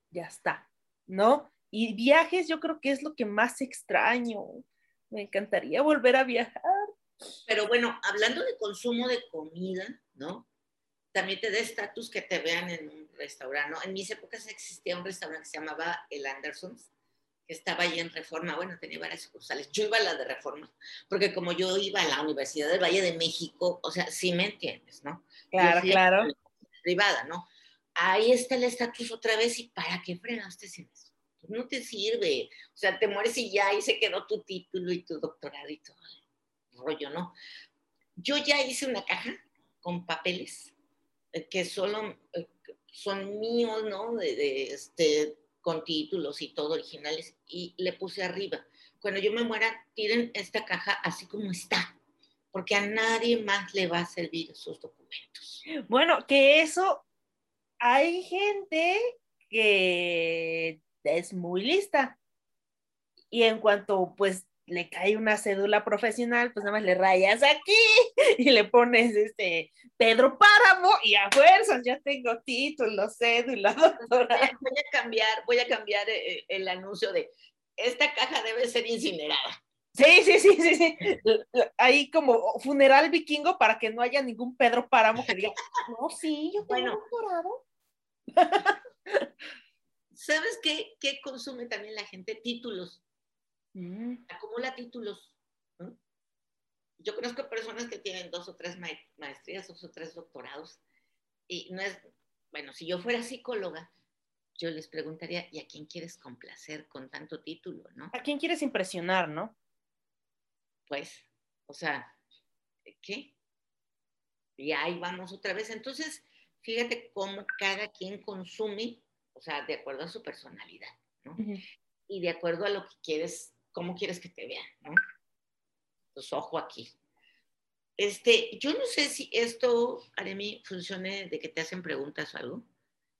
ya está, ¿no? Y viajes yo creo que es lo que más extraño. Me encantaría volver a viajar. Pero bueno, hablando de consumo de comida, ¿no? También te da estatus que te vean en un restaurante, ¿no? En mis épocas existía un restaurante que se llamaba El Andersons, que estaba ahí en Reforma, bueno, tenía varias sucursales. Yo iba a la de Reforma, porque como yo iba a la Universidad del Valle de México, o sea, sí me entiendes, ¿no? Claro, claro. la Privada, ¿no? Ahí está el estatus otra vez, ¿y para qué fregaste sin eso? No te sirve. O sea, te mueres y ya, ahí se quedó tu título y tu doctorado y todo el rollo, ¿no? Yo ya hice una caja con papeles eh, que solo eh, son míos, ¿no? De, de, este, con títulos y todo originales, y le puse arriba. Cuando yo me muera, tiren esta caja así como está. porque a nadie más le va a servir esos documentos. Bueno, que eso hay gente que es muy lista. Y en cuanto pues le cae una cédula profesional, pues nada más le rayas aquí y le pones este Pedro Páramo y a fuerzas ya tengo título, cédula, doctorado. Voy a cambiar, voy a cambiar eh, el anuncio de esta caja debe ser incinerada. Sí, sí, sí, sí, sí. Ahí como funeral vikingo para que no haya ningún Pedro Páramo que diga, no, sí, yo tengo Bueno. doctorado. ¿Sabes qué, qué consume también la gente? Títulos. Mm, acumula títulos. ¿no? Yo conozco personas que tienen dos o tres ma- maestrías, dos o tres doctorados, y no es, bueno, si yo fuera psicóloga, yo les preguntaría, ¿y a quién quieres complacer con tanto título, no? ¿A quién quieres impresionar, no? Pues, o sea, ¿qué? Y ahí vamos otra vez. Entonces, fíjate cómo cada quien consume, o sea, de acuerdo a su personalidad, ¿no? Y de acuerdo a lo que quieres, cómo quieres que te vean, ¿no? Pues ojo aquí. Este, yo no sé si esto, Aremi, funcione de que te hacen preguntas o algo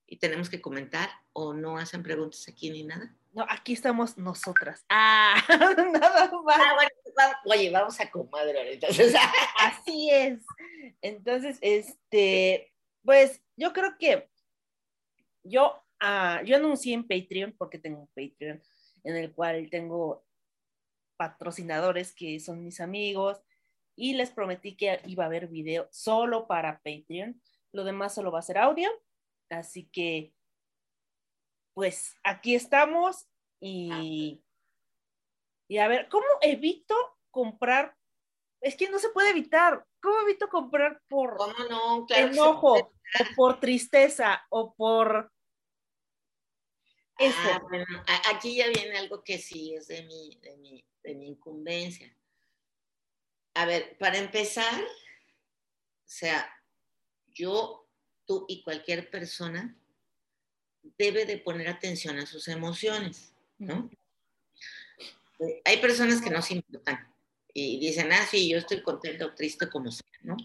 y tenemos que comentar o no hacen preguntas aquí ni nada. No, aquí estamos nosotras. Ah, nada más. Ah, bueno, va- oye, vamos a comadre entonces. Así es. Entonces, este, pues yo creo que yo, ah, yo anuncié en Patreon, porque tengo un Patreon, en el cual tengo patrocinadores que son mis amigos, y les prometí que iba a haber video solo para Patreon. Lo demás solo va a ser audio. Así que, pues aquí estamos y, y a ver, ¿cómo evito comprar? Es que no se puede evitar. ¿Cómo evito comprar por ¿Cómo no? Claro enojo o por tristeza o por eso? Ah, bueno, aquí ya viene algo que sí es de mi, de mi, de mi incumbencia. A ver, para empezar, o sea, yo, tú y cualquier persona debe de poner atención a sus emociones, ¿no? Eh, Hay personas que no se importan y dicen, ah, sí, yo estoy contenta o triste como sea, ¿no?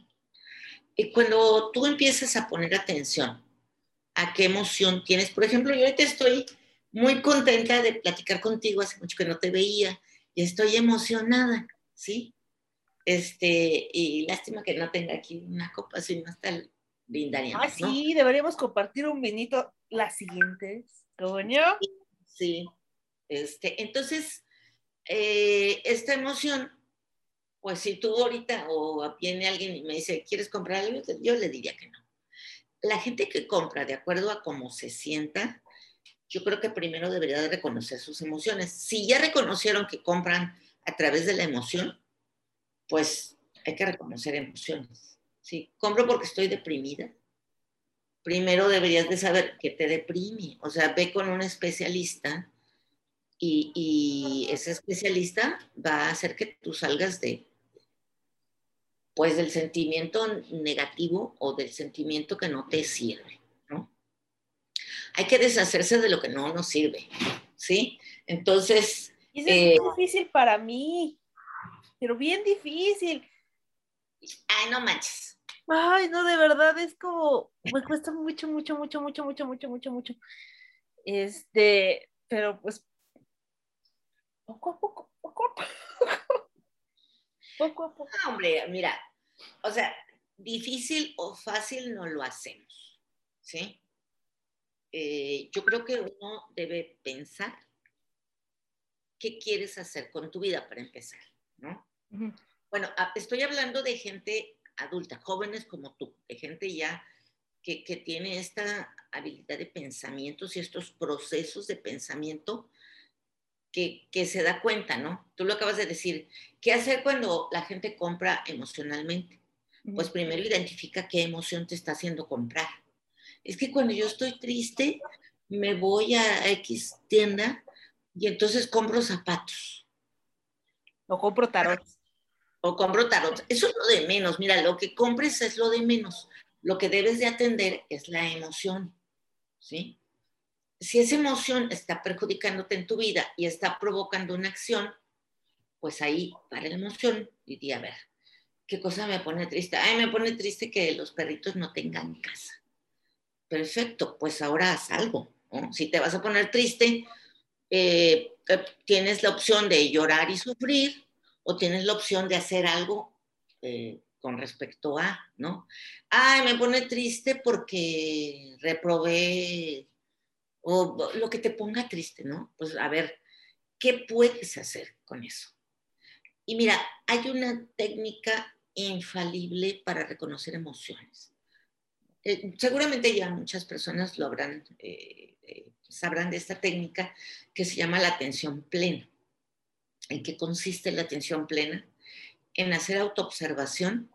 Y cuando tú empiezas a poner atención a qué emoción tienes, por ejemplo, yo ahorita estoy muy contenta de platicar contigo, hace mucho que no te veía y estoy emocionada, ¿sí? Este, y lástima que no tenga aquí una copa, si no está brindaríamos, Ah, ¿no? sí, deberíamos compartir un vinito las siguientes. Coño. Sí. Este, entonces, eh, esta emoción, pues si tú ahorita o viene alguien y me dice, ¿quieres comprar algo? Yo le diría que no. La gente que compra de acuerdo a cómo se sienta, yo creo que primero debería de reconocer sus emociones. Si ya reconocieron que compran a través de la emoción, pues hay que reconocer emociones. Sí, compro porque estoy deprimida. Primero deberías de saber qué te deprime. O sea, ve con un especialista y, y ese especialista va a hacer que tú salgas de, pues, del sentimiento negativo o del sentimiento que no te sirve. Hay que deshacerse de lo que no nos sirve, ¿sí? Entonces, Y eso Eh, es muy difícil para mí, pero bien difícil. ay, no manches. Ay, no, de verdad es como, me cuesta mucho, mucho, mucho, mucho, mucho, mucho, mucho, mucho. Este, pero pues, poco a poco, poco a poco, poco a poco. No, hombre, mira, o sea, difícil o fácil no lo hacemos, ¿sí? Eh, yo creo que uno debe pensar qué quieres hacer con tu vida para empezar, ¿no? Ujú. Bueno, a- estoy hablando de gente adulta, jóvenes como tú, de gente ya que, que tiene esta habilidad de pensamientos y estos procesos de pensamiento que, que se da cuenta, ¿no? Tú lo acabas de decir, ¿qué hacer cuando la gente compra emocionalmente? Pues primero identifica qué emoción te está haciendo comprar. Es que cuando yo estoy triste, me voy a X tienda y entonces compro zapatos O compro tarot. o compro tarot. Eso es lo de menos. Mira, lo que compres es lo de menos. Lo que debes de atender es la emoción, ¿sí? Si esa emoción está perjudicándote en tu vida y está provocando una acción, pues ahí para la emoción diría, a ver, ¿Qué cosa me pone triste? Ay, me pone triste que los perritos no tengan casa. Perfecto, pues ahora haz algo. Si te vas a poner triste, eh, eh, tienes la opción de llorar y sufrir o tienes la opción de hacer algo eh, con respecto a, ¿no? Ay, me pone triste porque reprobé o lo que te ponga triste, ¿no? Pues a ver, ¿qué puedes hacer con eso? Y mira, hay una técnica infalible para reconocer emociones. Eh, seguramente ya muchas personas lo habrán, eh, eh, sabrán de esta técnica que se llama la atención plena. ¿En qué consiste la atención plena? En hacer autoobservación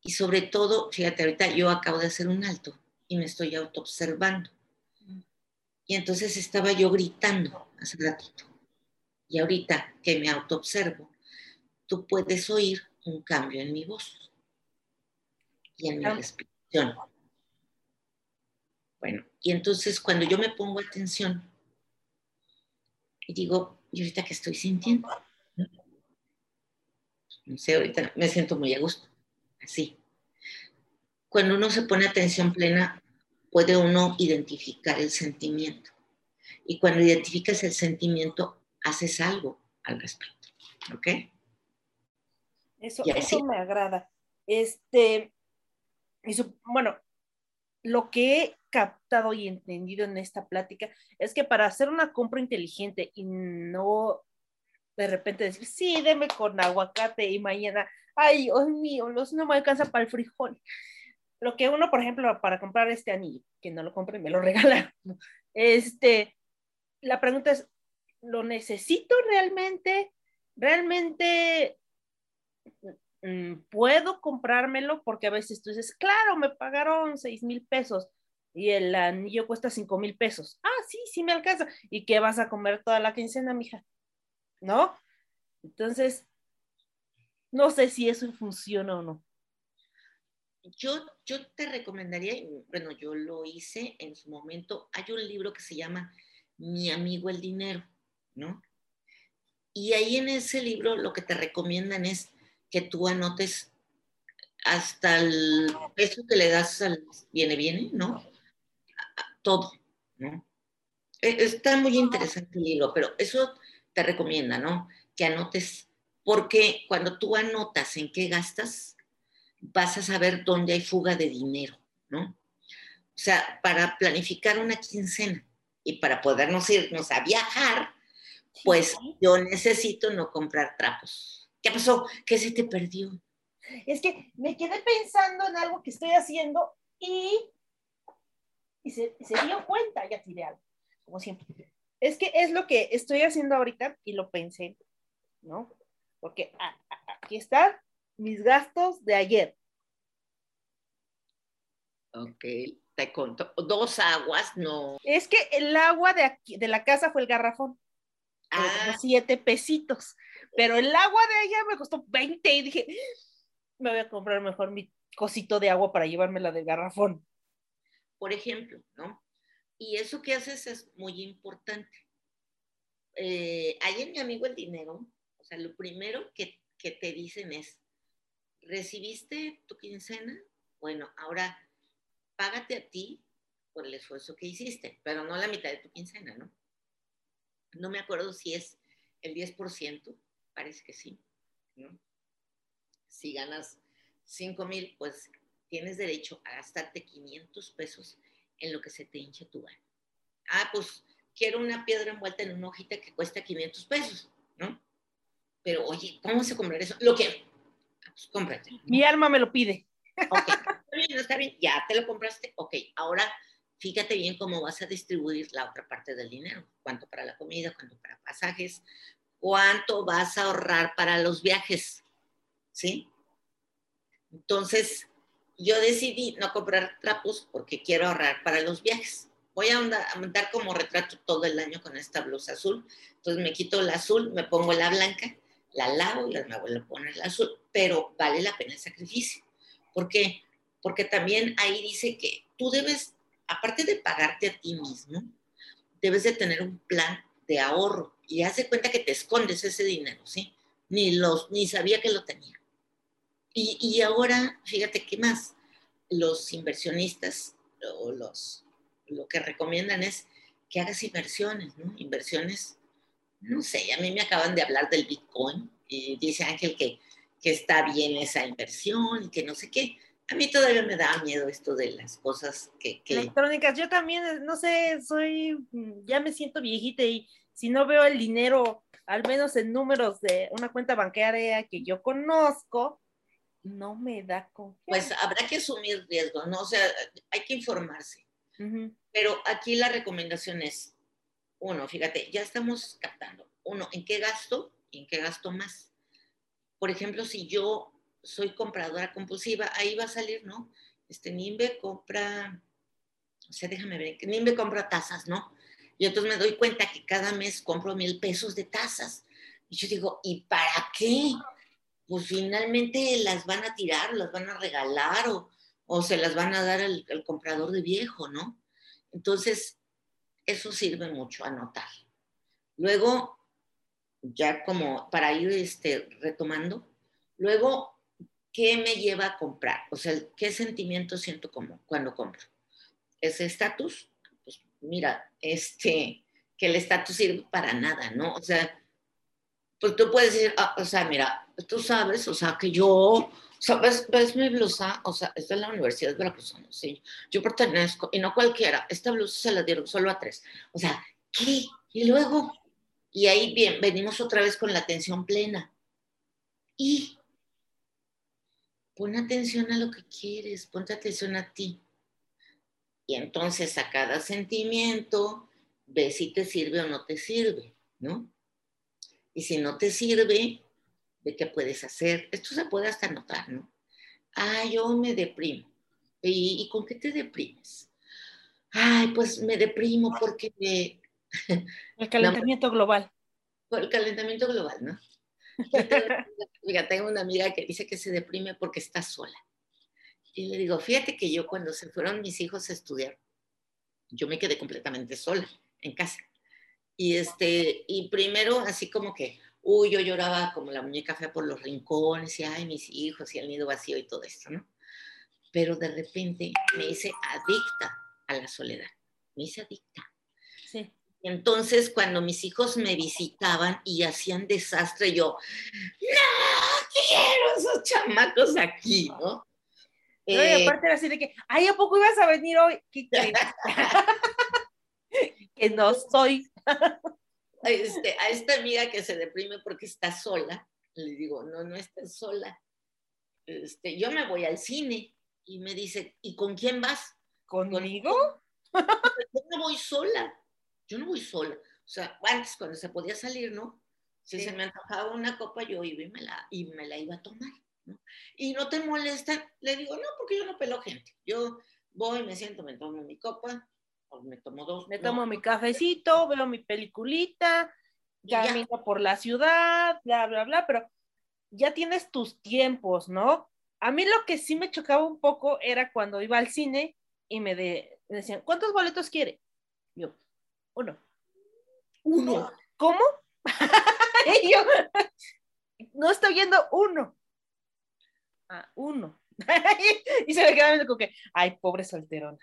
y sobre todo, fíjate, ahorita yo acabo de hacer un alto y me estoy autoobservando. Y entonces estaba yo gritando hace ratito. Y ahorita que me autoobservo, tú puedes oír un cambio en mi voz y en mi Ah. Bueno, y entonces cuando yo me pongo atención y digo, ¿y ahorita qué estoy sintiendo? No sé, ahorita me siento muy a gusto, así. Cuando uno se pone atención plena, puede uno identificar el sentimiento. Y cuando identificas el sentimiento, haces algo al respecto. ¿Ok? Eso, eso me agrada. Este, bueno, lo que he captado y entendido en esta plática es que para hacer una compra inteligente y no de repente decir, sí, deme con aguacate y mañana, ay, Dios mío, no me alcanza para el frijol. Lo que uno, por ejemplo, para comprar este anillo, que no lo compre, me lo regalan. Este, la pregunta es, ¿lo necesito realmente? ¿Realmente puedo comprármelo? Porque a veces tú dices, claro, me pagaron seis mil pesos y el anillo cuesta cinco mil pesos. Ah, sí, sí me alcanza. ¿Y qué vas a comer toda la quincena, mija? ¿No? Entonces, no sé si eso funciona o no. Yo, yo te recomendaría, bueno, yo lo hice en su momento, hay un libro que se llama Mi amigo el dinero, ¿no? Y ahí en ese libro lo que te recomiendan es que tú anotes hasta el peso que le das al viene, viene, ¿no? Todo, ¿no? E- Está muy interesante el libro, pero eso te recomienda, ¿no? Que anotes, porque cuando tú anotas en qué gastas, vas a saber dónde hay fuga de dinero, ¿no? O sea, para planificar una quincena y para podernos irnos a viajar, pues yo necesito no comprar trapos. ¿Qué pasó? ¿Qué se te perdió? Es que me quedé pensando en algo que estoy haciendo y, y se, se dio cuenta, ya tiré algo, como siempre. Es que es lo que estoy haciendo ahorita y lo pensé, ¿no? Porque a- a- aquí están mis gastos de ayer. Ok, te conto. Dos aguas, no. Es que el agua de, aquí, de la casa fue el garrafón. Ah, siete pesitos. Pero el agua de allá me costó 20 y dije, me voy a comprar mejor mi cosito de agua para llevármela del garrafón. por ejemplo, ¿no? Y eso que haces es muy importante. Eh, ahí en mi amigo el dinero, o sea, lo primero que, que te dicen es, ¿recibiste tu quincena? Bueno, ahora págate a ti por el esfuerzo que hiciste, pero no la mitad de tu quincena, ¿no? No me acuerdo si es el 10%, parece que sí, ¿no? Si ganas 5 mil, pues tienes derecho a gastarte 500 pesos en lo que se te hinche tu gana. Ah, pues quiero una piedra envuelta en una hojita que cuesta 500 pesos, ¿no? Pero oye, ¿cómo a comprar eso? Lo quiero. Ah, pues cómprate. ¿no? Mi alma me lo pide. Ok, está bien, está bien, ya te lo compraste. Ok, ahora fíjate bien cómo vas a distribuir la otra parte del dinero. Cuánto para la comida, cuánto para pasajes, cuánto vas a ahorrar para los viajes. ¿Sí? Entonces, yo decidí no comprar trapos porque quiero ahorrar para los viajes. Voy a andar, como retrato todo el año con esta blusa azul. Entonces me quito la azul, me pongo la blanca, la lavo y me vuelvo a poner la azul. Pero vale la pena el sacrificio. ¿Por qué? Porque también ahí dice que tú debes, aparte de pagarte a ti mismo, debes de tener un plan de ahorro y haz de cuenta que te escondes ese dinero, ¿sí? Ni, los, ni sabía que lo tenía. Y, y ahora, fíjate qué más, los inversionistas o los, lo que recomiendan es que hagas inversiones, ¿no? Inversiones, no sé, a mí me acaban de hablar del Bitcoin y dice Ángel que, que está bien esa inversión y que no sé qué. A mí todavía me da miedo esto de las cosas que... que Electrónicas, yo también, no sé, soy, ya me siento viejita y si no veo el dinero, al menos en números de una cuenta bancaria que yo conozco, no me da confianza. pues habrá que asumir riesgos, ¿no? O sea, hay que informarse. Pero aquí la recomendación es, uno, fíjate, ya estamos captando. Uno, ¿en qué gasto y en qué gasto más? Por ejemplo, si yo soy compradora compulsiva, ahí va a salir, ¿no? Este Nimbe compra, o sea, déjame ver, Nimbe compra tazas, ¿no? Y entonces me doy cuenta que cada mes compro mil pesos de tazas. Y yo digo, ¿y para qué? Pues finalmente las van a tirar, las van a regalar o, o se las van a dar al, al comprador de viejo, ¿no? Entonces, eso sirve mucho anotar. Luego, ya como para ir este, retomando, luego, ¿qué me lleva a comprar? O sea, ¿qué sentimiento siento como cuando compro? ¿Ese estatus? Mira, este, que el estatus sirve para nada, ¿no? O sea, pues tú puedes decir, ah, o sea, mira, tú sabes, o sea, que yo, o sea, ves, ves mi blusa, o sea, es de la Universidad de Veracruzana, sí, yo pertenezco, y no cualquiera, esta blusa se la dieron solo a tres, o sea, ¿qué? Y luego, y ahí bien, venimos otra vez con la atención plena, y pon atención a lo que quieres, ponte atención a ti, y entonces a cada sentimiento, ve si te sirve o no te sirve, ¿no? Y si no te sirve, de qué puedes hacer. Esto se puede hasta notar, ¿no? Ah, yo me deprimo. ¿Y, y con qué te deprimes? Ay, pues me deprimo porque me- El calentamiento global. por el calentamiento global, ¿no? Yo tengo- Mira, tengo una amiga que dice que se deprime porque está sola. Y le digo, fíjate que yo cuando se fueron mis hijos a estudiar, yo me quedé completamente sola en casa. Y, este, y primero así como que, uy, yo lloraba como la muñeca fea por los rincones y, ay, mis hijos y el nido vacío y todo esto, ¿no? Pero de repente me hice adicta a la soledad. Me hice adicta. Sí. Y entonces cuando mis hijos me visitaban y hacían desastre, yo, no quiero esos chamacos aquí, ¿no? No, y Eh, aparte era así de que, ay, ¿a poco ibas a venir hoy? ¿Qué que no soy. este, a esta amiga que se deprime porque está sola, le digo, no, no estás sola. Este, yo me voy al cine y me dice, ¿y con quién vas? ¿Conmigo? Yo no voy sola, yo no voy sola. O sea, antes cuando se podía salir, ¿no? Si Sí. se me antojaba una copa, yo iba y me la, y me la iba a tomar. ¿No? Y no te molesta, le digo, no, porque yo no pelo gente. Yo voy, me siento, me tomo mi copa, o me tomo dos. Me no, tomo mi cafecito, veo mi peliculita, ya. camino por la ciudad, bla, bla, bla, pero ya tienes tus tiempos, ¿no? A mí lo que sí me chocaba un poco era cuando iba al cine y me, de- me decían, ¿cuántos boletos quiere? Yo, uno. Uno. ¿Cómo? y yo, no estoy viendo uno. Ah, uno. y se me queda viendo como que, ay, pobre solterona.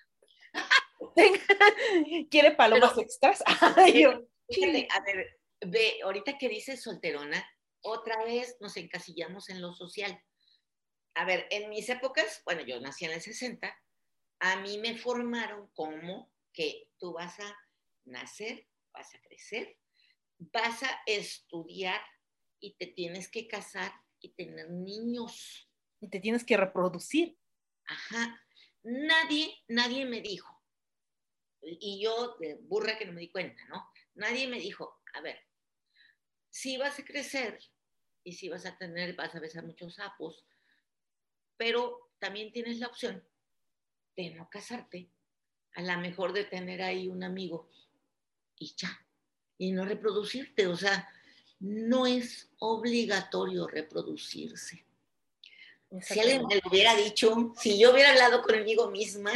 ¿Quiere palomas Pero- extras? Ay, yo, Fíjate, a ver, ve, ahorita que dices solterona, otra vez nos encasillamos en lo social. A ver, en mis épocas, bueno, yo nací en el 60, a mí me formaron como que tú vas a nacer, vas a crecer, vas a estudiar y te tienes que casar y tener niños. Y te tienes que reproducir. Ajá. Nadie, nadie me dijo, y yo burra que no me di cuenta, ¿no? Nadie me dijo, a ver, sí vas a crecer y sí vas a tener, vas a besar muchos sapos, pero también tienes la opción de no casarte, a lo mejor de tener ahí un amigo y ya, y no reproducirte, o sea, no es obligatorio reproducirse. Si alguien me lo hubiera dicho, si yo hubiera hablado conmigo misma,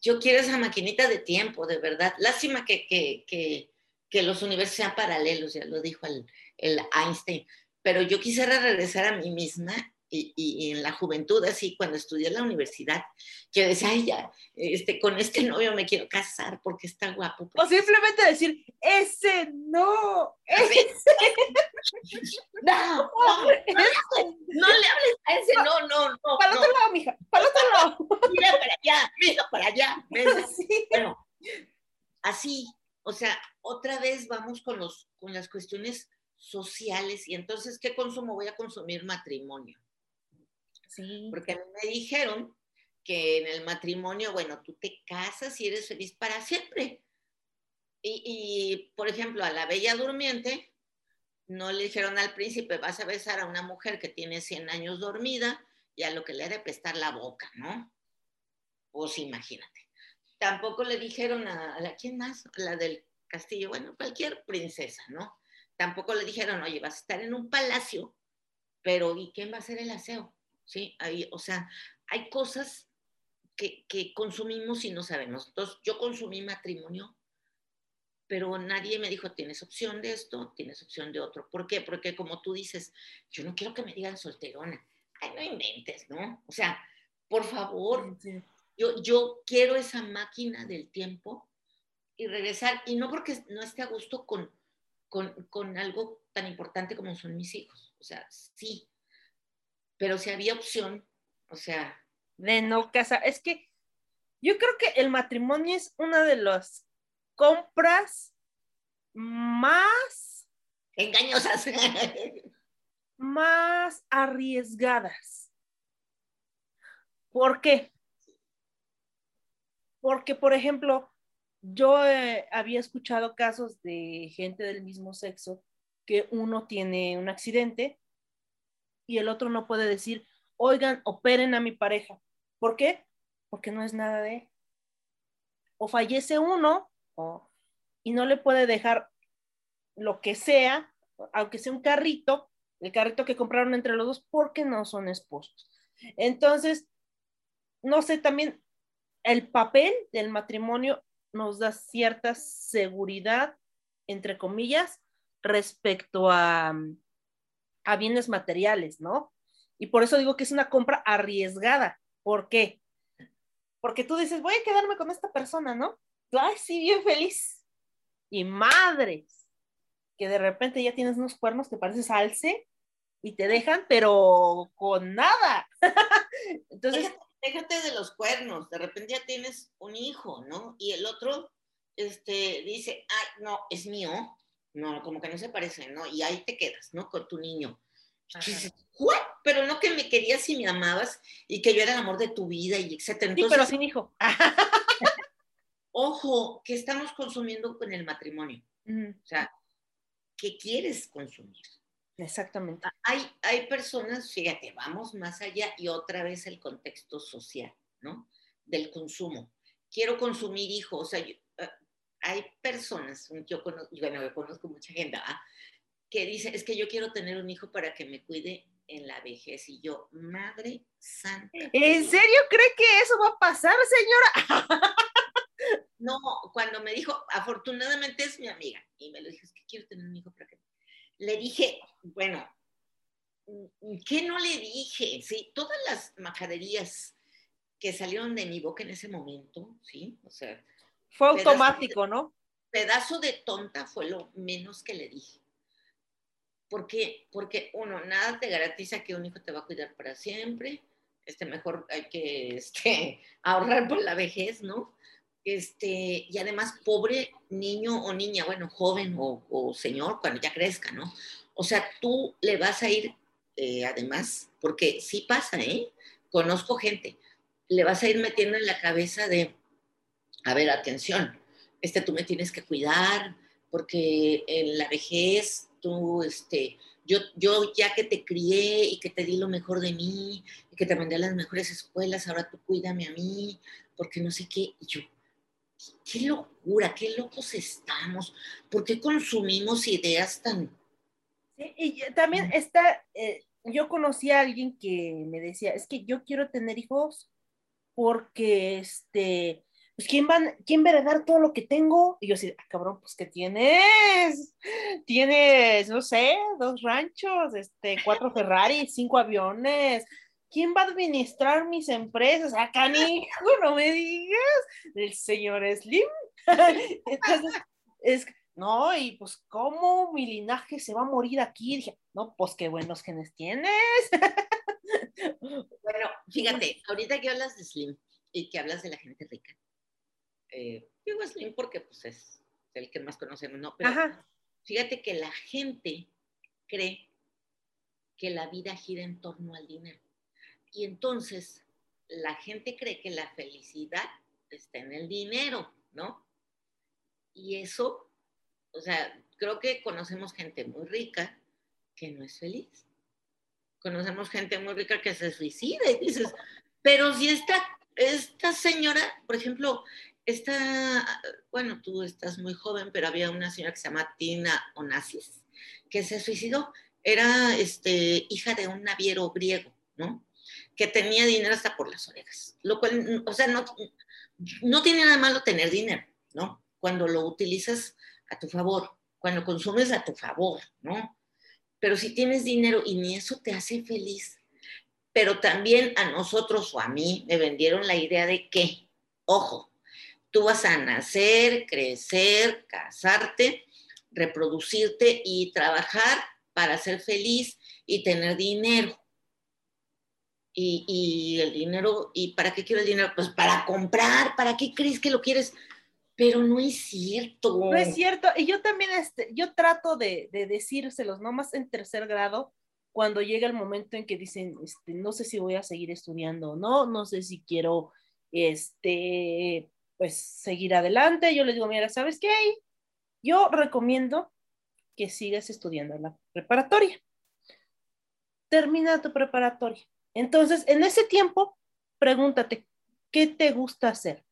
yo quiero esa maquinita de tiempo, de verdad. Lástima que, que, que, que los universos sean paralelos, ya lo dijo el, el Einstein, pero yo quisiera regresar a mí misma y, y en la juventud, así, cuando estudié en la universidad, que decía, ay, ya, este, con este novio me quiero casar porque está guapo. O simplemente decir, ese no, ese. No, no, no, le hables a ese, no, no, no. Para el otro lado, mija, para el otro lado. Mira para allá, mira para allá. Sí. Bueno, así, o sea, otra vez vamos con, los, con las cuestiones sociales y entonces, ¿qué consumo? Voy a consumir matrimonio. Porque a mí me dijeron que en el matrimonio, bueno, tú te casas y eres feliz para siempre. Y, por ejemplo, a la bella durmiente, no le dijeron al príncipe, vas a besar a una mujer que tiene 100 años dormida y a lo que le ha de prestar la boca, ¿no? Pues imagínate. Tampoco le dijeron a, la, ¿quién más? La del castillo, bueno, cualquier princesa, ¿no? Tampoco le dijeron, oye, vas a estar en un palacio, pero ¿y quién va a hacer el aseo? Sí, ahí, o sea, hay cosas que, que consumimos y no sabemos. Entonces, yo consumí matrimonio, pero nadie me dijo, tienes opción de esto, tienes opción de otro. ¿Por qué? Porque como tú dices, yo no quiero que me digan solterona. Ay, no inventes, ¿no? O sea, por favor, Sí. yo, yo quiero esa máquina del tiempo y regresar, y no porque no esté a gusto con, con, con algo tan importante como son mis hijos. O sea, sí, pero si había opción, o sea, de no casar. Es que yo creo que el matrimonio es una de las compras más, engañosas. más arriesgadas. ¿Por qué? Porque, por ejemplo, yo eh, había escuchado casos de gente del mismo sexo que uno tiene un accidente y el otro no puede decir, oigan, operen a mi pareja. ¿Por qué? Porque no es nada de. O fallece uno y no le puede dejar lo que sea, aunque sea un carrito, el carrito que compraron entre los dos, porque no son esposos. Entonces, no sé, también el papel del matrimonio nos da cierta seguridad, entre comillas, respecto a, a bienes materiales, ¿no? Y por eso digo que es una compra arriesgada. ¿Por qué? Porque tú dices, voy a quedarme con esta persona, ¿no? Tú, Ay, sí, bien feliz. Y madres, que de repente ya tienes unos cuernos que pareces alce y te dejan, pero con nada. Entonces, déjate, de los cuernos, de repente ya tienes un hijo, ¿no? Y el otro este, dice, ay, no, es mío. No, como que no se parece, ¿no? Y ahí te quedas, ¿no? Con tu niño. Y tú dices, ¿what? Pero no que me querías y me amabas y que yo era el amor de tu vida y etcétera. sí, Entonces, pero sin hijo. ojo, ¿qué estamos consumiendo con el matrimonio? O sea, ¿qué quieres consumir? Exactamente. Hay, hay personas, fíjate, vamos más allá y otra vez el contexto social, ¿no? Del consumo. Quiero consumir hijo, o sea, yo, hay personas, yo conozco, bueno, yo conozco mucha gente, ¿ah? que dice, es que yo quiero tener un hijo para que me cuide en la vejez. Y yo, madre santa. ¿En serio cree que eso va a pasar, señora? No, cuando me dijo, afortunadamente es mi amiga, y me lo dijo, es que quiero tener un hijo para que... Le dije, bueno, ¿qué no le dije? Sí, todas las majaderías que salieron de mi boca en ese momento, ¿sí? O sea, Fue automático, ¿no? pedazo de tonta fue lo menos que le dije. Porque, porque uno, nada te garantiza que un hijo te va a cuidar para siempre. Este, mejor hay que este, ahorrar por la vejez, ¿no? Este, y además, pobre niño o niña, bueno, joven o, o señor, cuando ya crezca, ¿no? O sea, tú le vas a ir, eh, además, porque sí pasa, ¿eh? Conozco gente, le vas a ir metiendo en la cabeza de, a ver, atención, este, tú me tienes que cuidar, porque en la vejez tú, este, yo, yo ya que te crié y que te di lo mejor de mí, y que te mandé a las mejores escuelas, ahora tú cuídame a mí, porque no sé qué, y yo, qué locura, qué locos estamos, ¿por qué consumimos ideas tan... Sí, y también está, eh, yo conocí a alguien que me decía, es que yo quiero tener hijos porque este, pues ¿quién, van, ¿quién va a heredar todo lo que tengo? Y yo así, ah, cabrón, pues ¿qué tienes? Tienes, no sé, dos ranchos, este, cuatro Ferrari, cinco aviones. ¿Quién va a administrar mis empresas? Ah, canijo, no me digas. El señor Slim. Entonces, es, no, y pues, ¿cómo mi linaje se va a morir aquí? Dije, no, pues qué buenos genes tienes. Bueno, fíjate, ahorita que hablas de Slim y que hablas de la gente rica, eh, digo Slim porque pues es el que más conocemos, ¿no? Pero Ajá. fíjate que la gente cree que la vida gira en torno al dinero. Y entonces la gente cree que la felicidad está en el dinero, ¿no? Y eso, o sea, creo que conocemos gente muy rica que no es feliz. Conocemos gente muy rica que se suicida y dices, pero si esta, esta señora, por ejemplo, esta, bueno, tú estás muy joven, pero había una señora que se llama Tina Onassis, que se suicidó. Era este, hija de un naviero griego, ¿no? Que tenía dinero hasta por las orejas. Lo cual, o sea, no, no tiene nada malo tener dinero, ¿no? Cuando lo utilizas a tu favor, cuando consumes a tu favor, ¿no? Pero si tienes dinero y ni eso te hace feliz, pero también a nosotros o a mí me vendieron la idea de que, ojo, tú vas a nacer, crecer, casarte, reproducirte y trabajar para ser feliz y tener dinero. Y, y, el dinero, ¿y para qué quiero el dinero? Pues para comprar, ¿para qué crees que lo quieres? Pero no es cierto. No es cierto. Y yo también, este, yo trato de, de decírselos, no más en tercer grado, cuando llega el momento en que dicen, este, no sé si voy a seguir estudiando o no, no sé si quiero, este, pues seguir adelante. Yo les digo, mira, ¿sabes qué? Yo recomiendo que sigas estudiando la preparatoria. Termina tu preparatoria. Entonces, en ese tiempo, pregúntate, ¿qué te gusta hacer?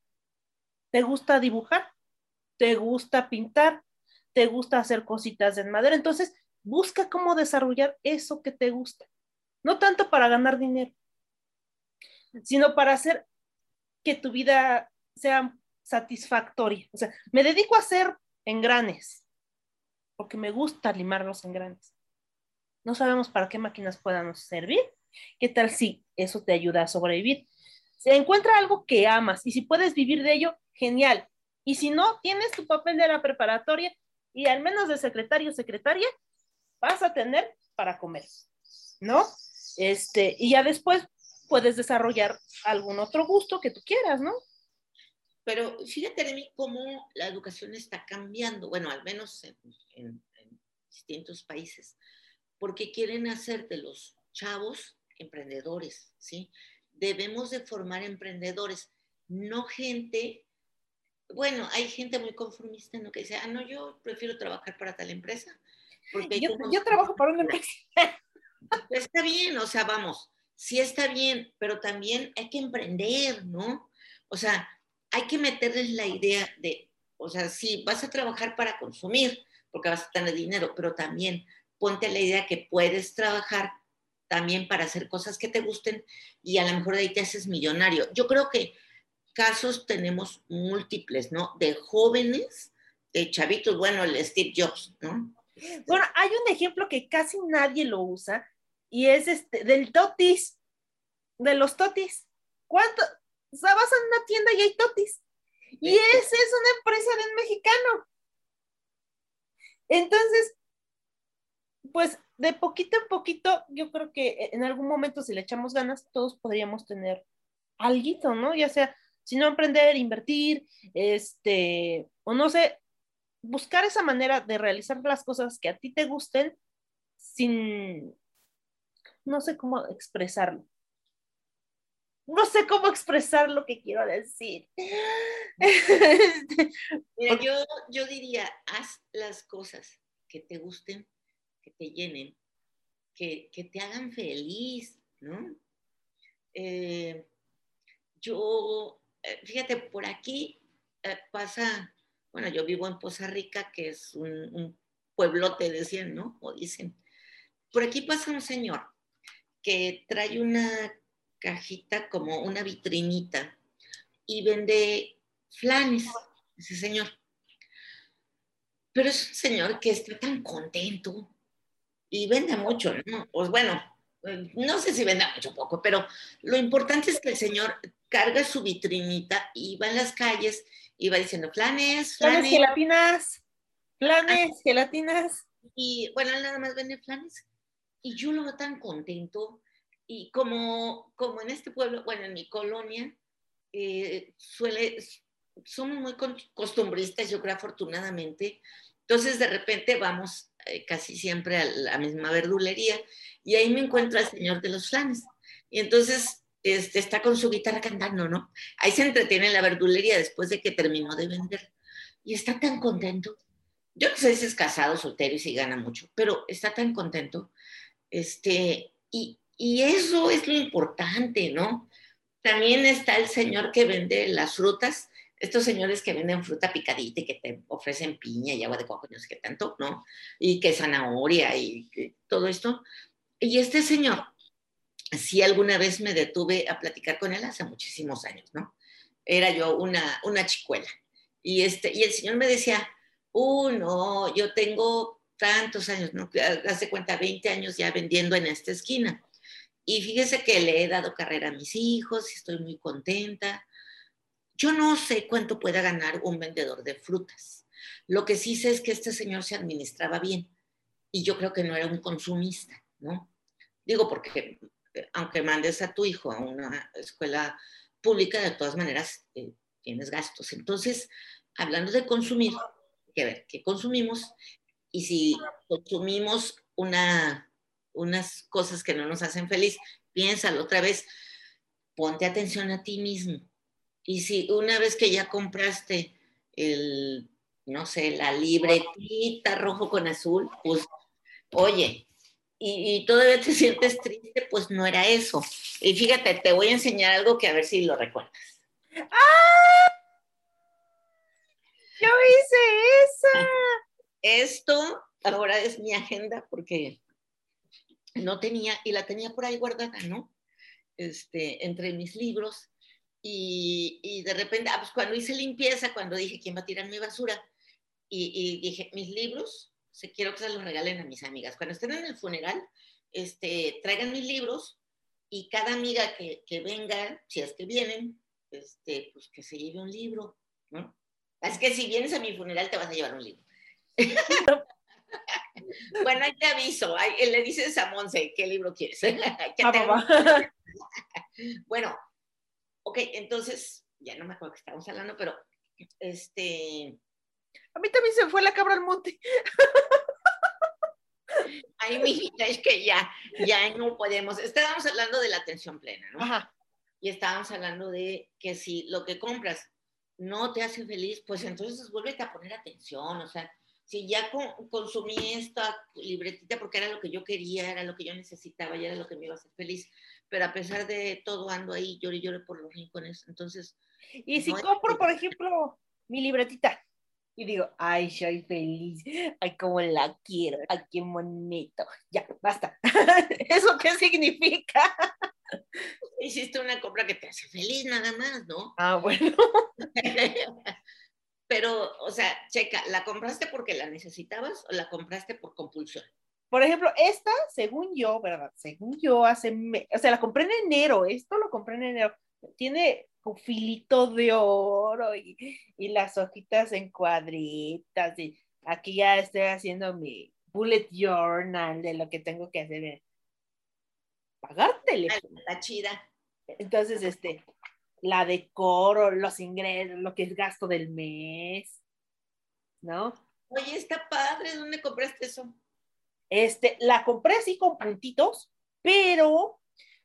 ¿Te gusta dibujar? ¿Te gusta pintar? ¿Te gusta hacer cositas en madera? Entonces, busca cómo desarrollar eso que te gusta. No tanto para ganar dinero, sino para hacer que tu vida sea satisfactoria. O sea, me dedico a hacer engranes, porque me gusta limar los engranes. No sabemos para qué máquinas puedan servir. ¿Qué tal si eso te ayuda a sobrevivir? Se encuentra algo que amas y si puedes vivir de ello, genial. Y si no, tienes tu papel de la preparatoria y al menos de secretario o secretaria, vas a tener para comer, ¿no? Este, y ya después puedes desarrollar algún otro gusto que tú quieras, ¿no? Pero fíjate de mí cómo la educación está cambiando, bueno, al menos en, en, en distintos países, porque quieren hacer de los chavos emprendedores, ¿sí? Debemos de formar emprendedores, no gente, bueno, hay gente muy conformista, ¿no? Que dice, ah, no, yo prefiero trabajar para tal empresa. Porque Yo, como- yo trabajo para una empresa. Está bien, o sea, vamos, sí está bien, pero también hay que emprender, ¿no? O sea, hay que meterles la idea de, o sea, sí, vas a trabajar para consumir, porque vas a tener dinero, pero también ponte la idea que puedes trabajar también para hacer cosas que te gusten y a lo mejor de ahí te haces millonario. Yo creo que casos tenemos múltiples, ¿no? De jóvenes, de chavitos, bueno, el Steve Jobs, ¿no? Bueno, hay un ejemplo que casi nadie lo usa y es este del totis, de los totis. ¿Cuánto? O sea, vas a una tienda y hay totis. Y esa es una empresa de un mexicano. Entonces, pues de poquito en poquito, yo creo que en algún momento, si le echamos ganas, todos podríamos tener algo, ¿no? Ya sea, si no emprender, invertir, este, o no sé, buscar esa manera de realizar las cosas que a ti te gusten sin, no sé cómo expresarlo. No sé cómo expresar lo que quiero decir. Mira, yo, yo diría, haz las cosas que te gusten, que te llenen, que, que te hagan feliz, ¿no? Eh, yo, eh, fíjate, por aquí eh, pasa, bueno, yo vivo en Poza Rica, que es un, un pueblote, decían, ¿no? O dicen. Por aquí pasa un señor que trae una cajita como una vitrinita y vende flanes, ese señor. Pero es un señor que está tan contento y vende mucho, ¿no? Pues bueno, no sé si vende mucho o poco, pero lo importante es que el señor carga su vitrinita y va en las calles y va diciendo flanes, Planes, flanes. gelatinas, planes, gelatinas. Y bueno, él nada más vende flanes. Y yo lo veo tan contento. Y como, como en este pueblo, bueno, en mi colonia, eh, suele, somos muy costumbristas, yo creo afortunadamente. Entonces de repente vamos eh, casi siempre a la misma verdulería y ahí me encuentro al señor de los flanes. Y entonces este, está con su guitarra cantando, ¿no? Ahí se entretiene en la verdulería después de que terminó de vender. Y está tan contento. Yo no sé si es casado, soltero y si gana mucho, pero está tan contento. Este, y, y eso es lo importante, ¿no? También está el señor que vende las frutas, estos señores que venden fruta picadita y que te ofrecen piña y agua de coco, no sé qué tanto, ¿no? Y que zanahoria y que todo esto. Y este señor, sí alguna vez me detuve a platicar con él hace muchísimos años, ¿no? Era yo una, una chicuela. Y, este, y el señor me decía, uh, no, yo tengo tantos años, ¿no? Hace cuenta, 20 años ya vendiendo en esta esquina. Y fíjese que le he dado carrera a mis hijos y estoy muy contenta. Yo no sé cuánto pueda ganar un vendedor de frutas. Lo que sí sé es que este señor se administraba bien y yo creo que no era un consumista, ¿no? Digo, porque eh, aunque mandes a tu hijo a una escuela pública, de todas maneras eh, tienes gastos. Entonces, hablando de consumir, hay que ver qué consumimos y si consumimos una, unas cosas que no nos hacen feliz, piénsalo otra vez, ponte atención a ti mismo. Y si una vez que ya compraste el, no sé, la libretita rojo con azul, pues, oye, y, y todavía te sientes triste, pues no era eso. Y fíjate, te voy a enseñar algo que a ver si lo recuerdas. Yo hice esa. Esto ahora es mi agenda porque no tenía, y la tenía por ahí guardada, ¿no? Este, entre mis libros. Y, de repente, ah, pues cuando hice limpieza, cuando dije quién va a tirar mi basura, y, y dije, mis libros, se quiero que se los regalen a mis amigas. Cuando estén en el funeral, este, traigan mis libros y cada amiga que, que venga, si es que vienen, este, pues que se lleve un libro, ¿no? Es que si vienes a mi funeral te vas a llevar un libro. bueno, ahí te aviso, ahí, le dices a Monse qué libro quieres. ¿Qué Ah, bueno, ok, entonces, ya no me acuerdo que estábamos hablando, pero este, A mí también se fue la cabra al monte. ay, mijita, es que ya, ya no podemos. Estábamos hablando de la atención plena, ¿no? Ajá. Y estábamos hablando de que si lo que compras no te hace feliz, pues entonces vuélvete a poner atención, o sea, si ya con- consumí esta libretita porque era lo que yo quería, era lo que yo necesitaba y era lo que me iba a hacer feliz, pero a pesar de todo ando ahí, lloré y lloré por los rincones, entonces, Y si No compro, por ejemplo, mi libretita y digo, ay, soy feliz, ay, cómo la quiero, ay, qué bonito. Ya, basta. ¿Eso qué significa? hiciste una compra que te hace feliz nada más, ¿no? Ah, bueno. pero, o sea, checa, ¿la compraste porque la necesitabas o la compraste por compulsión? Por ejemplo, esta, según yo, ¿verdad? Según yo, hace, me- o sea, la compré en enero, esto lo compré en enero. Tiene un filito de oro y, y las hojitas en cuadritas y aquí ya estoy haciendo mi bullet journal de lo que tengo que hacer. Pagar teléfono. Está chida. Entonces, este, la decoro, los ingresos, lo que es gasto del mes, ¿no? Oye, está padre, ¿dónde compraste eso? Este, la compré así con puntitos, pero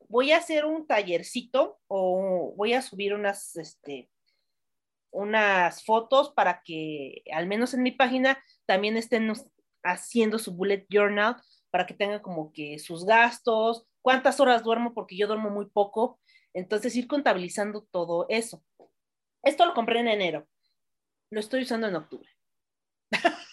voy a hacer un tallercito o voy a subir unas, este, unas fotos para que al menos en mi página también estén haciendo su bullet journal para que tengan como que sus gastos, cuántas horas duermo, porque yo duermo muy poco, entonces ir contabilizando todo eso. Esto lo compré en enero, lo estoy usando en octubre.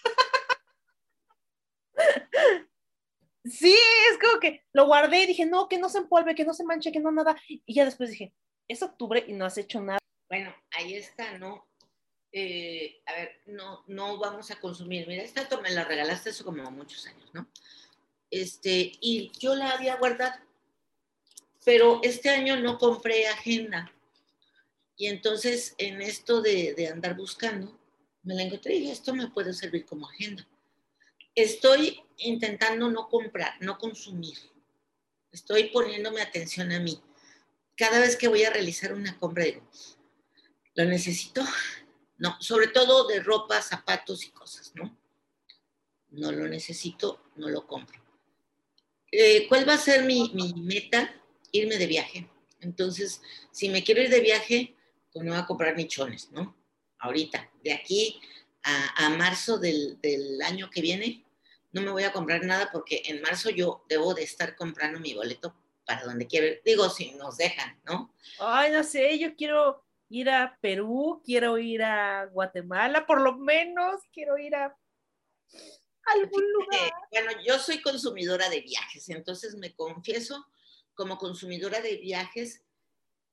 Sí, es como que lo guardé y dije, no, que no se empolve, que no se manche, que no nada. Y ya después dije, es octubre y no has hecho nada. Bueno, ahí está, ¿no? eh, a ver, no, no vamos a consumir. Mira, esta me la regalaste hace como muchos años, ¿no? Este, y yo la había guardado, pero este año no compré agenda. Y entonces en esto de, de andar buscando, me la encontré y esto me puede servir como agenda. Estoy intentando no comprar, no consumir. Estoy poniéndome atención a mí. Cada vez que voy a realizar una compra, digo, ¿lo necesito? No, sobre todo de ropa, zapatos y cosas, ¿no? No lo necesito, no lo compro. Eh, ¿Cuál va a ser mi, mi meta? Irme de viaje. Entonces, si me quiero ir de viaje, pues no voy a comprar nichones, ¿no? Ahorita, de aquí a, a marzo del, del año que viene, no me voy a comprar nada porque en marzo yo debo de estar comprando mi boleto para donde quiero ir. Digo, si nos dejan, ¿no? Ay, no sé, yo quiero ir a Perú, quiero ir a Guatemala, por lo menos quiero ir a algún lugar. Eh, bueno, yo soy consumidora de viajes, entonces me confieso como consumidora de viajes,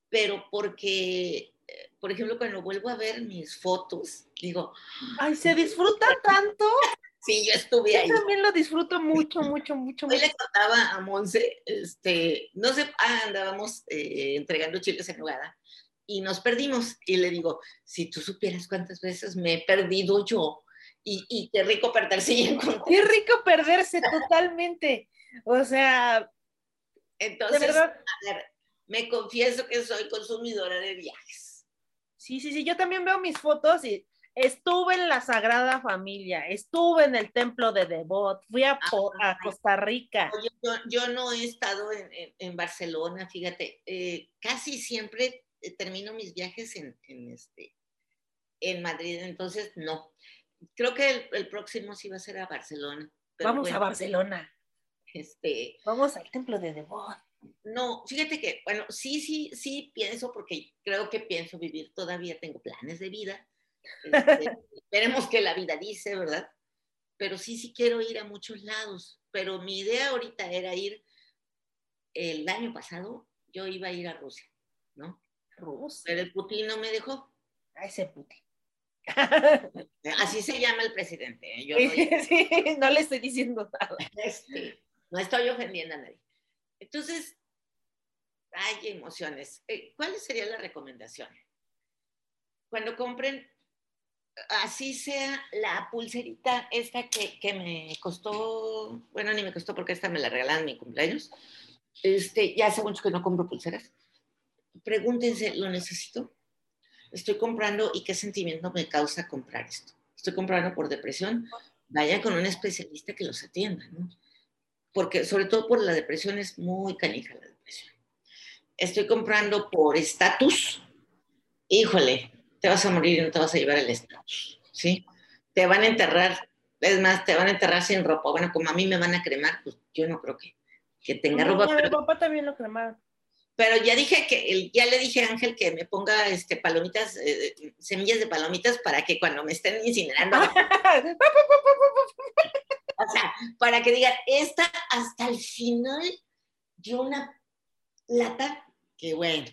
pero porque, eh, por ejemplo, cuando vuelvo a ver mis fotos, digo, Ay, se disfruta tanto. sí, yo estuve ahí. Yo también lo disfruto mucho, mucho, mucho, Hoy mucho. le contaba a Monse, este, no sé, ah, andábamos eh, entregando chiles en nogada y nos perdimos. Y le digo, si tú supieras cuántas veces me he perdido yo y, y qué rico perderse y encontrar. Qué rico perderse totalmente. O sea, Entonces, a ver, me confieso que soy consumidora de viajes. sí, sí, sí, yo también veo mis fotos y estuve en la Sagrada Familia, estuve en el templo de Devot, fui a, Costa Rica. Yo, yo, yo no he estado en, en- en Barcelona, fíjate, eh, casi siempre eh, termino mis viajes en, en, este, en Madrid, entonces no. Creo que el, el próximo sí va a ser a Barcelona. Vamos a Barcelona, Este, vamos al templo de Devot. no, fíjate que, bueno, sí, sí, sí pienso, porque creo que pienso vivir todavía, tengo planes de vida. Este, esperemos que la vida dice, ¿verdad? Pero sí, sí quiero ir a muchos lados. Pero mi idea ahorita era ir, el año pasado, yo iba a ir a Rusia, ¿no? Rus. Pero el Putin no me dejó. A ese puti. Así se llama el presidente. ¿eh? Yo no, Sí, no le estoy diciendo nada. este, no estoy ofendiendo a nadie. Entonces, hay emociones. Eh, ¿Cuál sería la recomendación? Cuando compren, así sea la pulserita esta que, que me costó, bueno, ni me costó porque esta me la regalaron en mi cumpleaños. Este, ya hace mucho que no compro pulseras. Pregúntense, ¿lo necesito? Estoy comprando y qué sentimiento me causa comprar esto. Estoy comprando por depresión. Vaya con un especialista que los atienda, ¿no? Porque sobre todo por la depresión es muy canija la depresión. Estoy comprando por estatus. Híjole, te vas a morir y no te vas a llevar el estatus, ¿sí? Te van a enterrar, es más, te van a enterrar sin ropa. Bueno, como a mí me van a cremar, pues yo no creo que, que tenga ropa, A mi papá también lo cremaron. pero ya dije que, ya le dije a Ángel que me ponga este, palomitas, eh, semillas de palomitas para que cuando me estén incinerando, o sea, para que digan, esta hasta el final dio una lata, que bueno.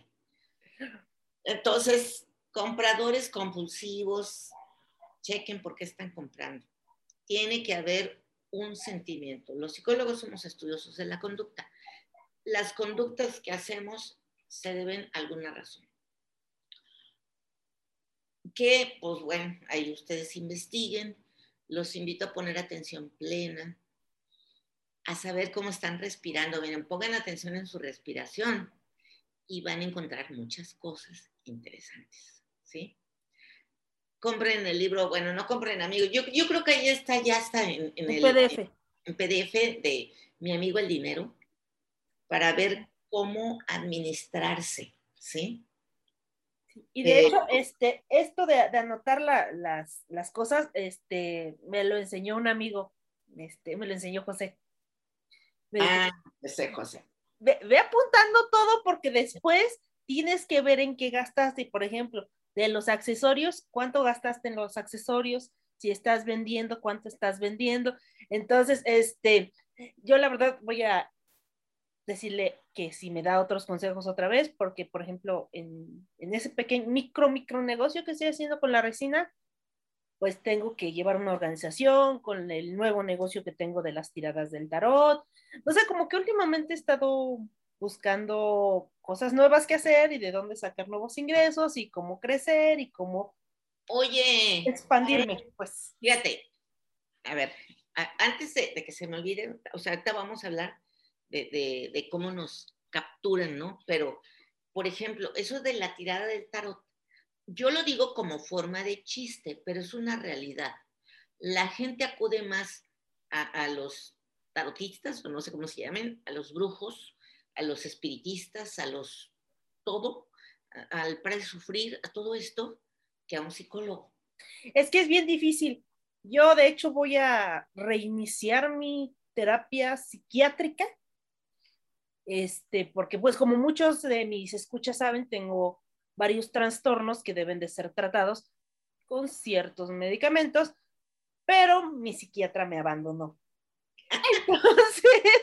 Entonces, compradores compulsivos, chequen por qué están comprando. Tiene que haber un sentimiento. Los psicólogos somos estudiosos de la conducta. Las conductas que hacemos se deben a alguna razón. Que, pues bueno, ahí ustedes investiguen. Los invito a poner atención plena, a saber cómo están respirando. Miren, pongan atención en su respiración y van a encontrar muchas cosas interesantes, ¿sí? Compren el libro, bueno, no compren amigos. Yo, yo creo que ahí está, ya está en, en el PDF. en PDF de Mi amigo el dinero para ver cómo administrarse, ¿sí? Y de Eh, hecho, este, esto de, de anotar la- las, las cosas, este, me lo enseñó un amigo, este, me lo enseñó José. Me Ah, ese José. ve, ve apuntando todo porque después tienes que ver en qué gastaste. Por ejemplo, de los accesorios, cuánto gastaste en los accesorios, si estás vendiendo, cuánto estás vendiendo. Entonces, este, yo la verdad voy a decirle, que si me da otros consejos otra vez, porque por ejemplo, en, en ese pequeño micro, micro negocio que estoy haciendo con la resina, pues tengo que llevar una organización con el nuevo negocio que tengo de las tiradas del tarot. O sea, como que últimamente he estado buscando cosas nuevas que hacer y de dónde sacar nuevos ingresos y cómo crecer y cómo Oye, expandirme, pues. fíjate, a ver, a- antes de, de que se me olvide, o sea, ahorita vamos a hablar de, cómo nos capturan, ¿no? Pero, por ejemplo, eso de la tirada del tarot, yo lo digo como forma de chiste, pero es una realidad. La gente acude más a, los tarotistas, o no sé cómo se llamen, a los brujos, a los espiritistas, a los todo, a- al para sufrir, a todo esto, que a un psicólogo. Es que es bien difícil. Yo, de hecho, voy a reiniciar mi terapia psiquiátrica, este, porque pues como muchos de mis escuchas saben, tengo varios trastornos que deben de ser tratados con ciertos medicamentos, pero mi psiquiatra me abandonó. Entonces,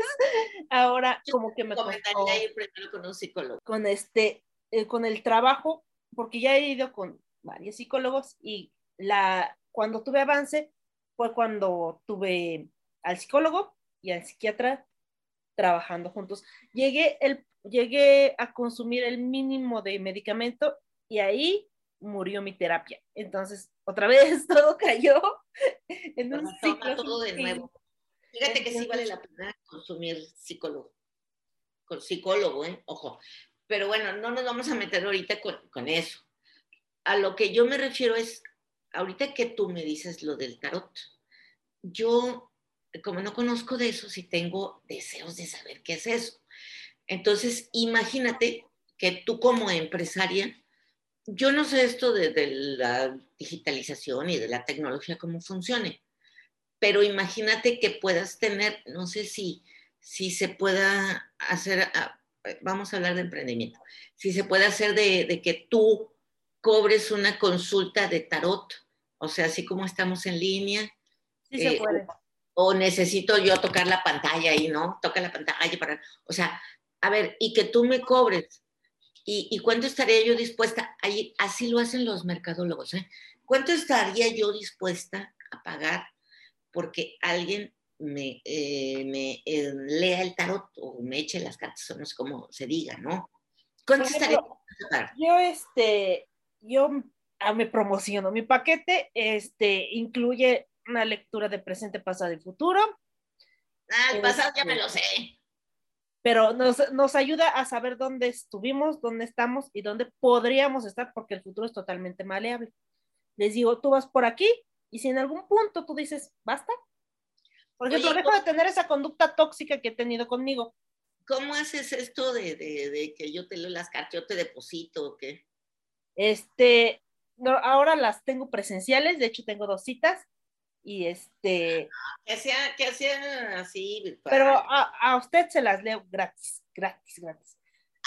ahora como que me costó Comentaría ir primero con un psicólogo. con este, eh, con el trabajo, porque ya he ido con varios psicólogos y la, cuando tuve avance fue cuando tuve al psicólogo y al psiquiatra trabajando juntos. Llegué, el, llegué a consumir el mínimo de medicamento y ahí murió mi terapia. Entonces, otra vez todo cayó en un Toma ciclo. todo de nuevo. Fíjate que sí vale la pena consumir psicólogo. Con psicólogo, ¿eh? Ojo. Pero bueno, no nos vamos a meter ahorita con, con eso. A lo que yo me refiero es, ahorita que tú me dices lo del tarot, yo, como no conozco de eso, sí tengo deseos de saber qué es eso. Entonces, imagínate que tú como empresaria, yo no sé esto de, de la digitalización y de la tecnología, cómo funcione, pero imagínate que puedas tener, no sé si, si se pueda hacer, ah, vamos a hablar de emprendimiento, si se puede hacer de, de que tú cobres una consulta de tarot, o sea, así como estamos en línea, Sí se eh, puede. O necesito yo tocar la pantalla ahí, ¿no? Toca la pantalla para, o sea, a ver, y que tú me cobres. ¿Y, y cuánto estaría yo dispuesta? Ahí, así lo hacen los mercadólogos, ¿eh? ¿Cuánto estaría yo dispuesta a pagar porque alguien me, eh, me eh, lea el tarot o me eche las cartas, o no sé cómo se diga, ¿no? ¿Cuánto estaría ejemplo, dispuesta a pagar? Yo, este, yo ah, me promociono. Mi paquete, este, incluye una lectura de presente, pasado y futuro, Ah, el pasado ya este, me lo sé. pero nos, nos ayuda a saber dónde estuvimos, dónde estamos y dónde podríamos estar, porque el futuro es totalmente maleable. Les digo, tú vas por aquí y si en algún punto tú dices, basta. Por ejemplo, Oye, dejo de tener esa conducta tóxica que he tenido conmigo. ¿Cómo haces esto de, de, de que yo te leo las cartas, yo te deposito o qué? Este, no, ahora las tengo presenciales, de hecho tengo dos citas y este, Que sea, que sea así pero a, a usted se las leo gratis, gratis, gratis.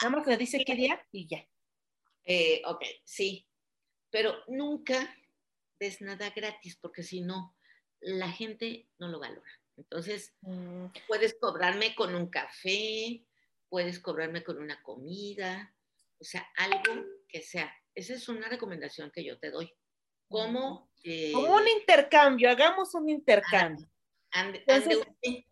Nada más le dice qué día y ya. Eh, ok, sí. Pero nunca des nada gratis, porque si no, la gente no lo valora. Entonces, Mm, puedes cobrarme con un café, puedes cobrarme con una comida, o sea, algo que sea. Esa es una recomendación que yo te doy. ¿Cómo? eh, Como un intercambio, hagamos un intercambio. ande- Entonces- ande usted.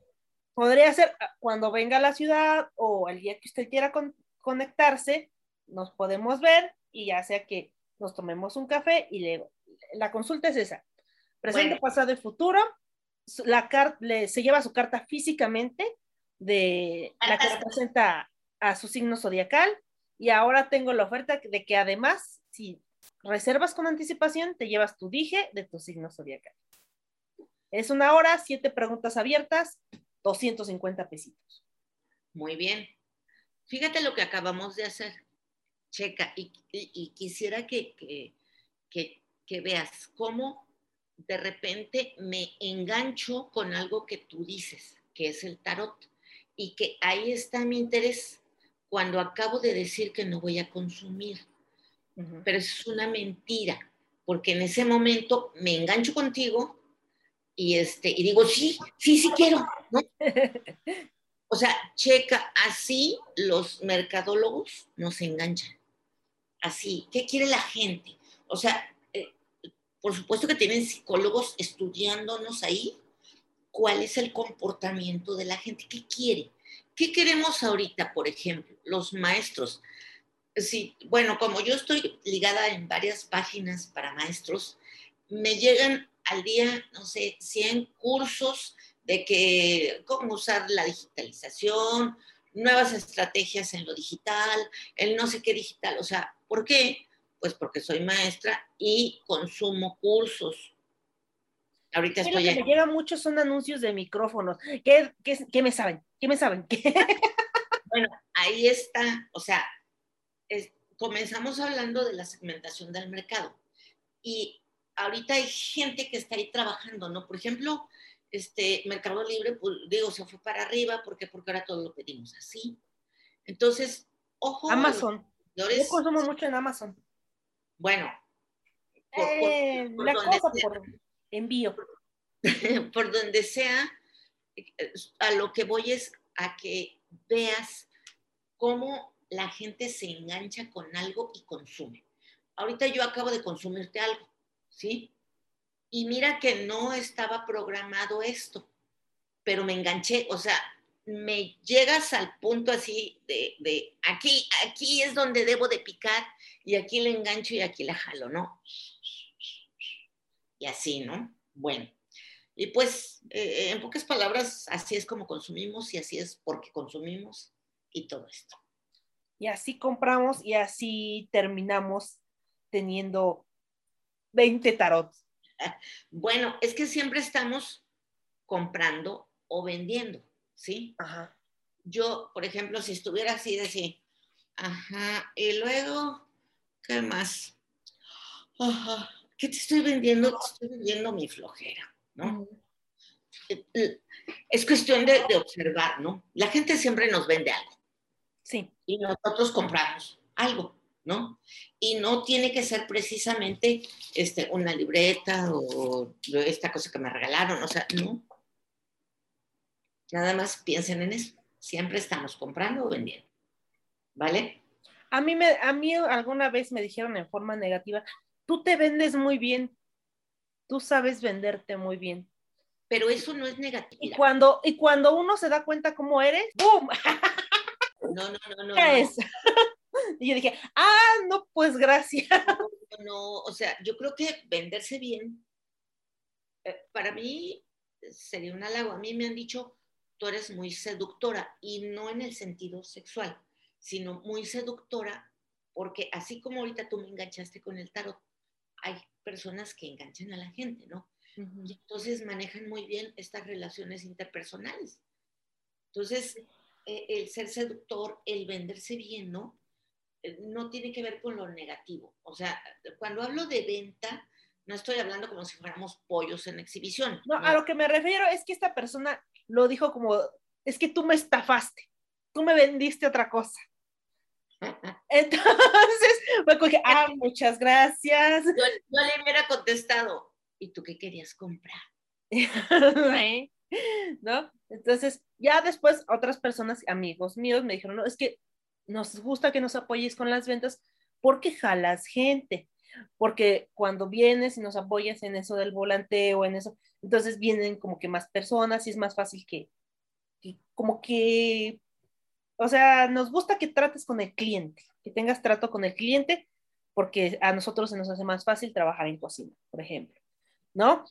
Podría ser ah, cuando venga a la ciudad o el día que usted quiera con- conectarse, nos podemos ver y ya sea que nos tomemos un café y le, la consulta es esa. Presente, Bueno. pasado y futuro. La le, se lleva su carta físicamente de la que representa a su signo zodiacal y ahora tengo la oferta de que además, si reservas con anticipación, te llevas tu dije de tu signo zodiacal. Es una hora, siete preguntas abiertas, 250 pesitos. Muy bien. Fíjate lo que acabamos de hacer. Checa, y, quisiera que, que- que- que veas cómo de repente me engancho con algo que tú dices, que es el tarot, y que ahí está mi interés cuando acabo de decir que no voy a consumir. Pero eso es una mentira, porque en ese momento me engancho contigo y, este, y digo, sí, sí, sí quiero, ¿no? O sea, checa, así los mercadólogos nos enganchan. Así, ¿qué quiere la gente? O sea, eh, por supuesto que tienen psicólogos estudiándonos ahí cuál es el comportamiento de la gente, qué quiere. ¿Qué queremos ahorita, por ejemplo, los maestros? Sí, bueno, como yo estoy ligada en varias páginas para maestros, me llegan al día, no sé, 100 cursos de que cómo usar la digitalización, nuevas estrategias en lo digital, el no sé qué digital. O sea, ¿por qué? Pues porque soy maestra y consumo cursos. Ahorita estoy lo que me llega mucho son anuncios de micrófonos. ¿Qué, qué, qué me saben? ¿Qué me saben? ¿Qué? Bueno, ahí está. O sea, es- comenzamos hablando de la segmentación del mercado. Y ahorita hay gente que está ahí trabajando, ¿no? Por ejemplo, este Mercado Libre, pues, digo, se fue para arriba, ¿por qué? Porque ahora todo lo pedimos así. Entonces, ojo. Amazon. Yo consumo mucho en Amazon. Bueno, por- Eh, por la donde cosa sea. por envío. por donde sea, eh, a lo que voy es a que veas cómo la gente se engancha con algo y consume. Ahorita yo acabo de consumirte algo, ¿sí? Y mira que no estaba programado esto, pero me enganché, o sea, me llegas al punto así de, de aquí, aquí es donde debo de picar y aquí le engancho y aquí la jalo, ¿no? Y así, ¿no? Bueno, y pues, eh, en pocas palabras, así es como consumimos y así es porque consumimos y todo esto. Y así compramos y así terminamos teniendo 20 tarots. Bueno, es que siempre estamos comprando o vendiendo, ¿sí? Ajá. Yo, por ejemplo, si estuviera así, decir, ajá, y luego, ¿qué más? Ajá, ¿qué te estoy vendiendo? Te estoy vendiendo mi flojera, ¿no? Es cuestión de, de observar, ¿no? La gente siempre nos vende algo. Y nosotros compramos algo, ¿no? Y no tiene que ser precisamente este, una libreta o esta cosa que me regalaron, o sea, no. Nada más piensen en eso. Siempre estamos comprando o vendiendo, ¿vale? A mí, me, a mí alguna vez me dijeron en forma negativa, tú te vendes muy bien, tú sabes venderte muy bien. Pero eso no es Y negatividad. cuando, y cuando uno se da cuenta cómo eres, ¡boom! No, no, no, no. ¿Qué es? Y yo dije, ah, no, pues gracias. No, no, o sea, yo creo que venderse bien, eh, para mí sería un halago. A mí me han dicho, tú eres muy seductora, y no en el sentido sexual, sino muy seductora, porque así como ahorita tú me enganchaste con el tarot, hay personas que enganchan a la gente, ¿no? Y entonces manejan muy bien estas relaciones interpersonales. Entonces, el ser seductor, el venderse bien, ¿no? Eh, No tiene que ver con lo negativo. O sea, cuando hablo de venta, no estoy hablando como si fuéramos pollos en exhibición. No, a lo que me refiero es que esta persona lo dijo como, es que tú me estafaste, tú me vendiste otra cosa. Entonces, me cogí, ah, muchas gracias. Yo, yo le hubiera contestado, ¿y tú qué querías comprar? ¿No? Entonces, ya después otras personas, amigos míos, me dijeron, no, es que nos gusta que nos apoyes con las ventas porque jalas gente, porque cuando vienes y nos apoyas en eso del volanteo, en eso, entonces vienen como que más personas y es más fácil que, que como que, o sea, nos gusta que trates con el cliente, que tengas trato con el cliente, porque a nosotros se nos hace más fácil trabajar en cocina, por ejemplo, ¿no?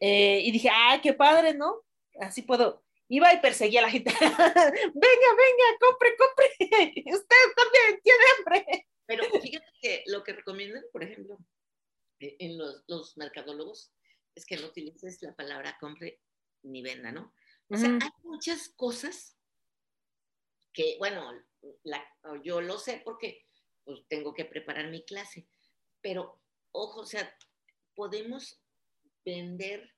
Eh, y dije, ¡ay, qué padre, ¿no? Así puedo. Iba y perseguía a la gente. venga, venga, compre, compre. Usted también tiene hambre. Pero fíjate que lo que recomiendan, por ejemplo, eh, en los, los mercadólogos, es que no utilices la palabra compre ni venda, ¿no? O sea, hay muchas cosas que, bueno, la- yo lo sé porque pues, tengo que preparar mi clase, pero ojo, o sea, podemos vender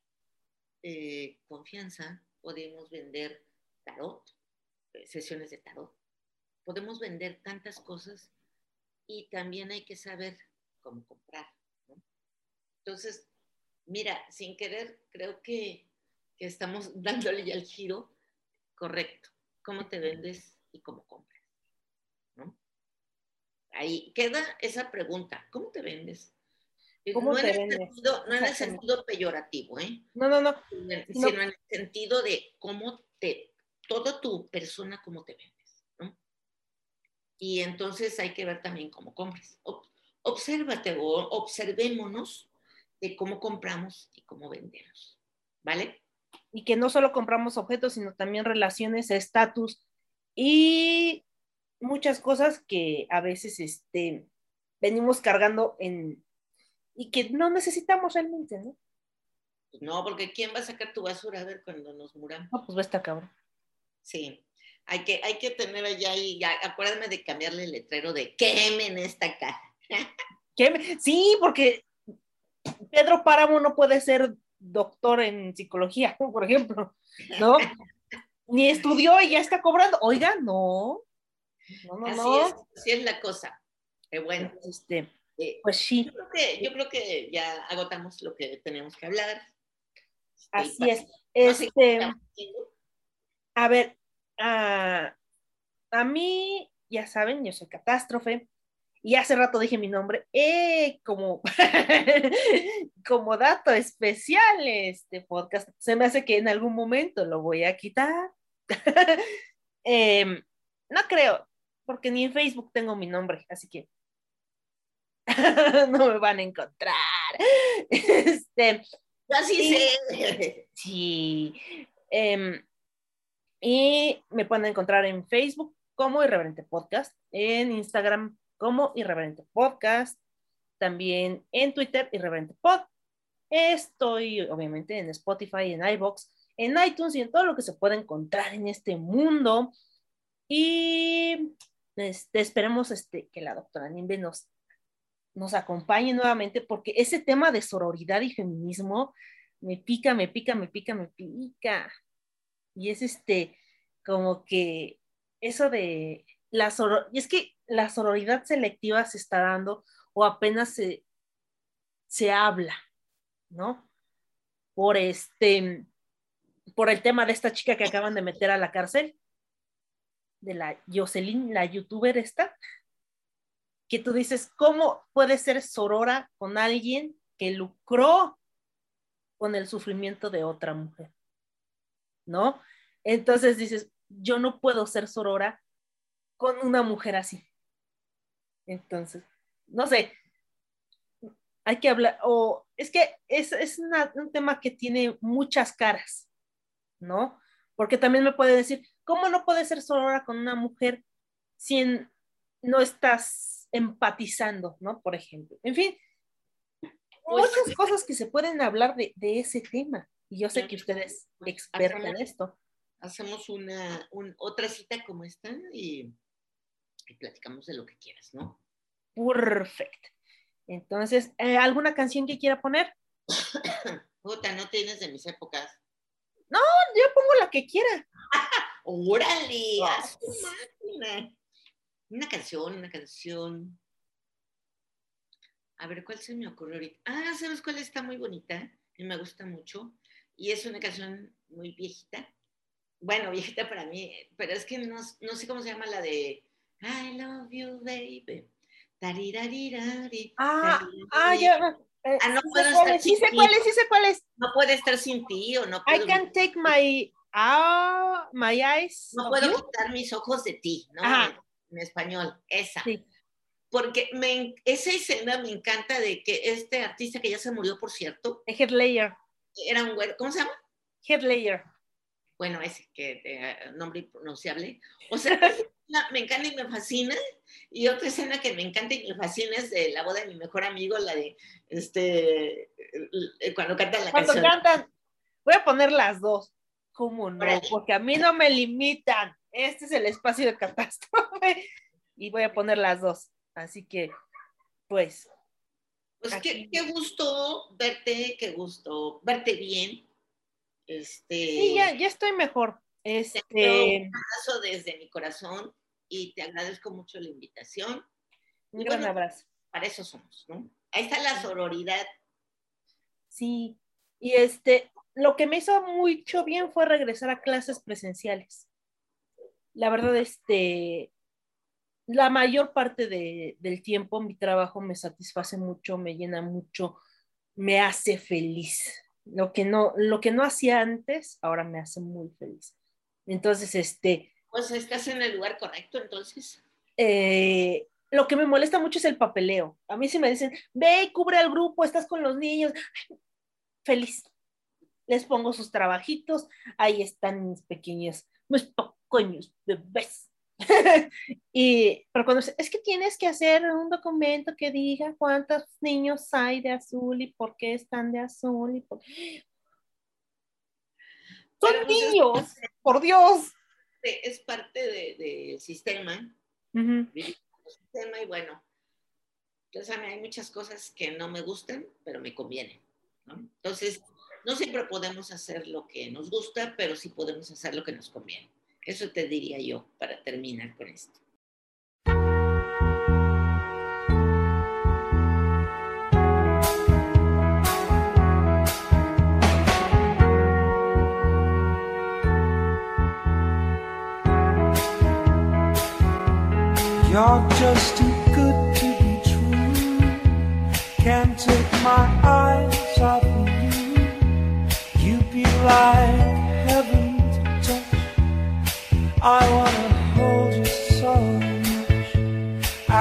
eh, confianza, podemos vender tarot, eh, sesiones de tarot, podemos vender tantas cosas y también hay que saber cómo comprar. Entonces, mira, sin querer, creo que, estamos dándole ya el giro correcto. cómo te vendes y cómo compras. Ahí queda esa pregunta, ¿cómo te vendes? ¿Cómo no te en el sentido- no en el sentido peyorativo, ¿eh? No, no, no. sino en- No. en el sentido de cómo te, toda tu persona, cómo te vendes, ¿no? Y entonces hay que ver también cómo compras. Ob- Obsérvate o observémonos de cómo compramos y cómo vendemos, ¿vale? y que no solo compramos objetos, sino también relaciones, estatus y muchas cosas que a veces este, venimos cargando en y que no necesitamos realmente, ¿no? Pues no, porque ¿quién va a sacar tu basura a ver cuando nos muramos? No, pues va a estar cabrón. Sí, hay que, hay que tener allá y ya, acuérdame de cambiarle el letrero de quemen esta caja. ¿Qué me- Sí, porque Pedro Páramo no puede ser doctor en psicología, por ejemplo, ¿no? Ni estudió y ya está cobrando. Oiga, no. No, no, Así no. es, así es la cosa. Eh, bueno, Este, eh, pues sí, Yo creo que, yo creo que ya agotamos lo que teníamos que hablar. así es. Este, a ver, a, a mí, ya saben, yo soy Catástrofe. Y hace rato dije mi nombre, eh, como, como dato especial este podcast. Se me hace que en algún momento lo voy a quitar. Em, no creo, porque ni en Facebook tengo mi nombre, así que no me van a encontrar. Este, Yo así Sí. sé. Sí. Em, y me pueden encontrar en Facebook como Irreverente Podcast, en Instagram como Irreverente Podcast, también en Twitter Irreverente Pod. Estoy obviamente en Spotify, en iBox, en iTunes y en todo lo que se puede encontrar en este mundo. Y este, esperemos este, que la doctora Nimbe nos, nos acompañe nuevamente porque ese tema de sororidad y feminismo me pica, me pica, me pica, me pica. Y es este, como que eso de la sororidad, y es que la sororidad selectiva se está dando o apenas se, se habla, ¿no? Por este, por el tema de esta chica que acaban de meter a la cárcel, de la Jocelyn, la youtuber esta, que tú dices, ¿cómo puede ser sorora con alguien que lucró con el sufrimiento de otra mujer? ¿No? Entonces dices, yo no puedo ser sorora con una mujer así. Entonces, no sé, hay que hablar, o es que es, es un tema que tiene muchas caras, ¿no? Porque también me puede decir, ¿cómo no puedes ser sorora con una mujer si no estás empatizando, ¿no? Por ejemplo. En fin, muchas cosas que se pueden hablar de, de ese tema. Y yo sé que usted es Pues, experta en esto. Hacemos una, un- otra cita como esta y, y platicamos de lo que quieras, ¿no? Perfecto. Entonces, eh, ¿alguna canción que quiera poner? Puta, no tienes de mis épocas. Yo pongo la que quiera. ¡Órale! Ah. Una canción, una canción. A ver, ¿cuál se me ocurrió ahorita? Ah, ¿sabes cuál está muy bonita? Y me gusta mucho. Y es una canción muy viejita. Bueno, viejita para mí, pero es que no, no sé cómo se llama la de I love you, baby. Ah, tarirari. ah, ya. eh, Ah, no sí puedo estar es, sí sé sin cuál ti. es, sí sé cuál es. No puede estar sin ti o no I puedo, can take my, ah, my eyes. no puedo you. quitar mis ojos de ti, ¿no? Ajá. En, español, esa. Sí. Porque me, esa escena me encanta de que este artista que ya se murió, por cierto, Ledger. era un güero, ¿cómo se llama? Heath Ledger. Bueno, ese que eh, nombre impronunciable. O sea, me encanta y me fascina. Y otra escena que me encanta y me fascina es de la boda de mi mejor amigo, la de este eh, cuando cantan la Cuando canción. cantan, voy a poner las dos. ¿Cómo no? Porque a mí no me limitan. Este es el espacio de catástrofe. Y voy a poner las dos. Así que, pues, Pues qué, gusto verte, qué gusto verte bien. Este, sí, ya, ya estoy mejor. Te Este, un abrazo desde mi corazón y te agradezco mucho la invitación. un Y gran bueno, abrazo. Para eso somos, ¿no? Ahí está la sororidad. Sí. Y este, lo que me hizo mucho bien fue regresar a clases presenciales. La verdad, este, la mayor parte de- del tiempo mi trabajo me satisface mucho, me llena mucho, me hace feliz. Lo que no, lo que no hacía antes, ahora me hace muy feliz. Entonces, este, Pues estás en el lugar correcto, entonces. eh, lo que me molesta mucho es el papeleo. A mí sí me dicen, ve, cubre al grupo, estás con los niños. Feliz. Les pongo sus trabajitos, ahí están mis pequeños, mis pequeños bebés. y, pero cuando es que tienes que hacer un documento que diga cuántos niños hay de azul y por qué están de azul y por... Son Pero, niños, por Dios. Es parte de- del sistema, el sistema y bueno, entonces a mí hay muchas cosas que no me gustan, pero me convienen. ¿no? Entonces, no siempre podemos hacer lo que nos gusta, pero sí podemos hacer lo que nos conviene. Eso te diría yo para terminar con esto. You're just too good to be true. Can't take my eyes off of you. You be like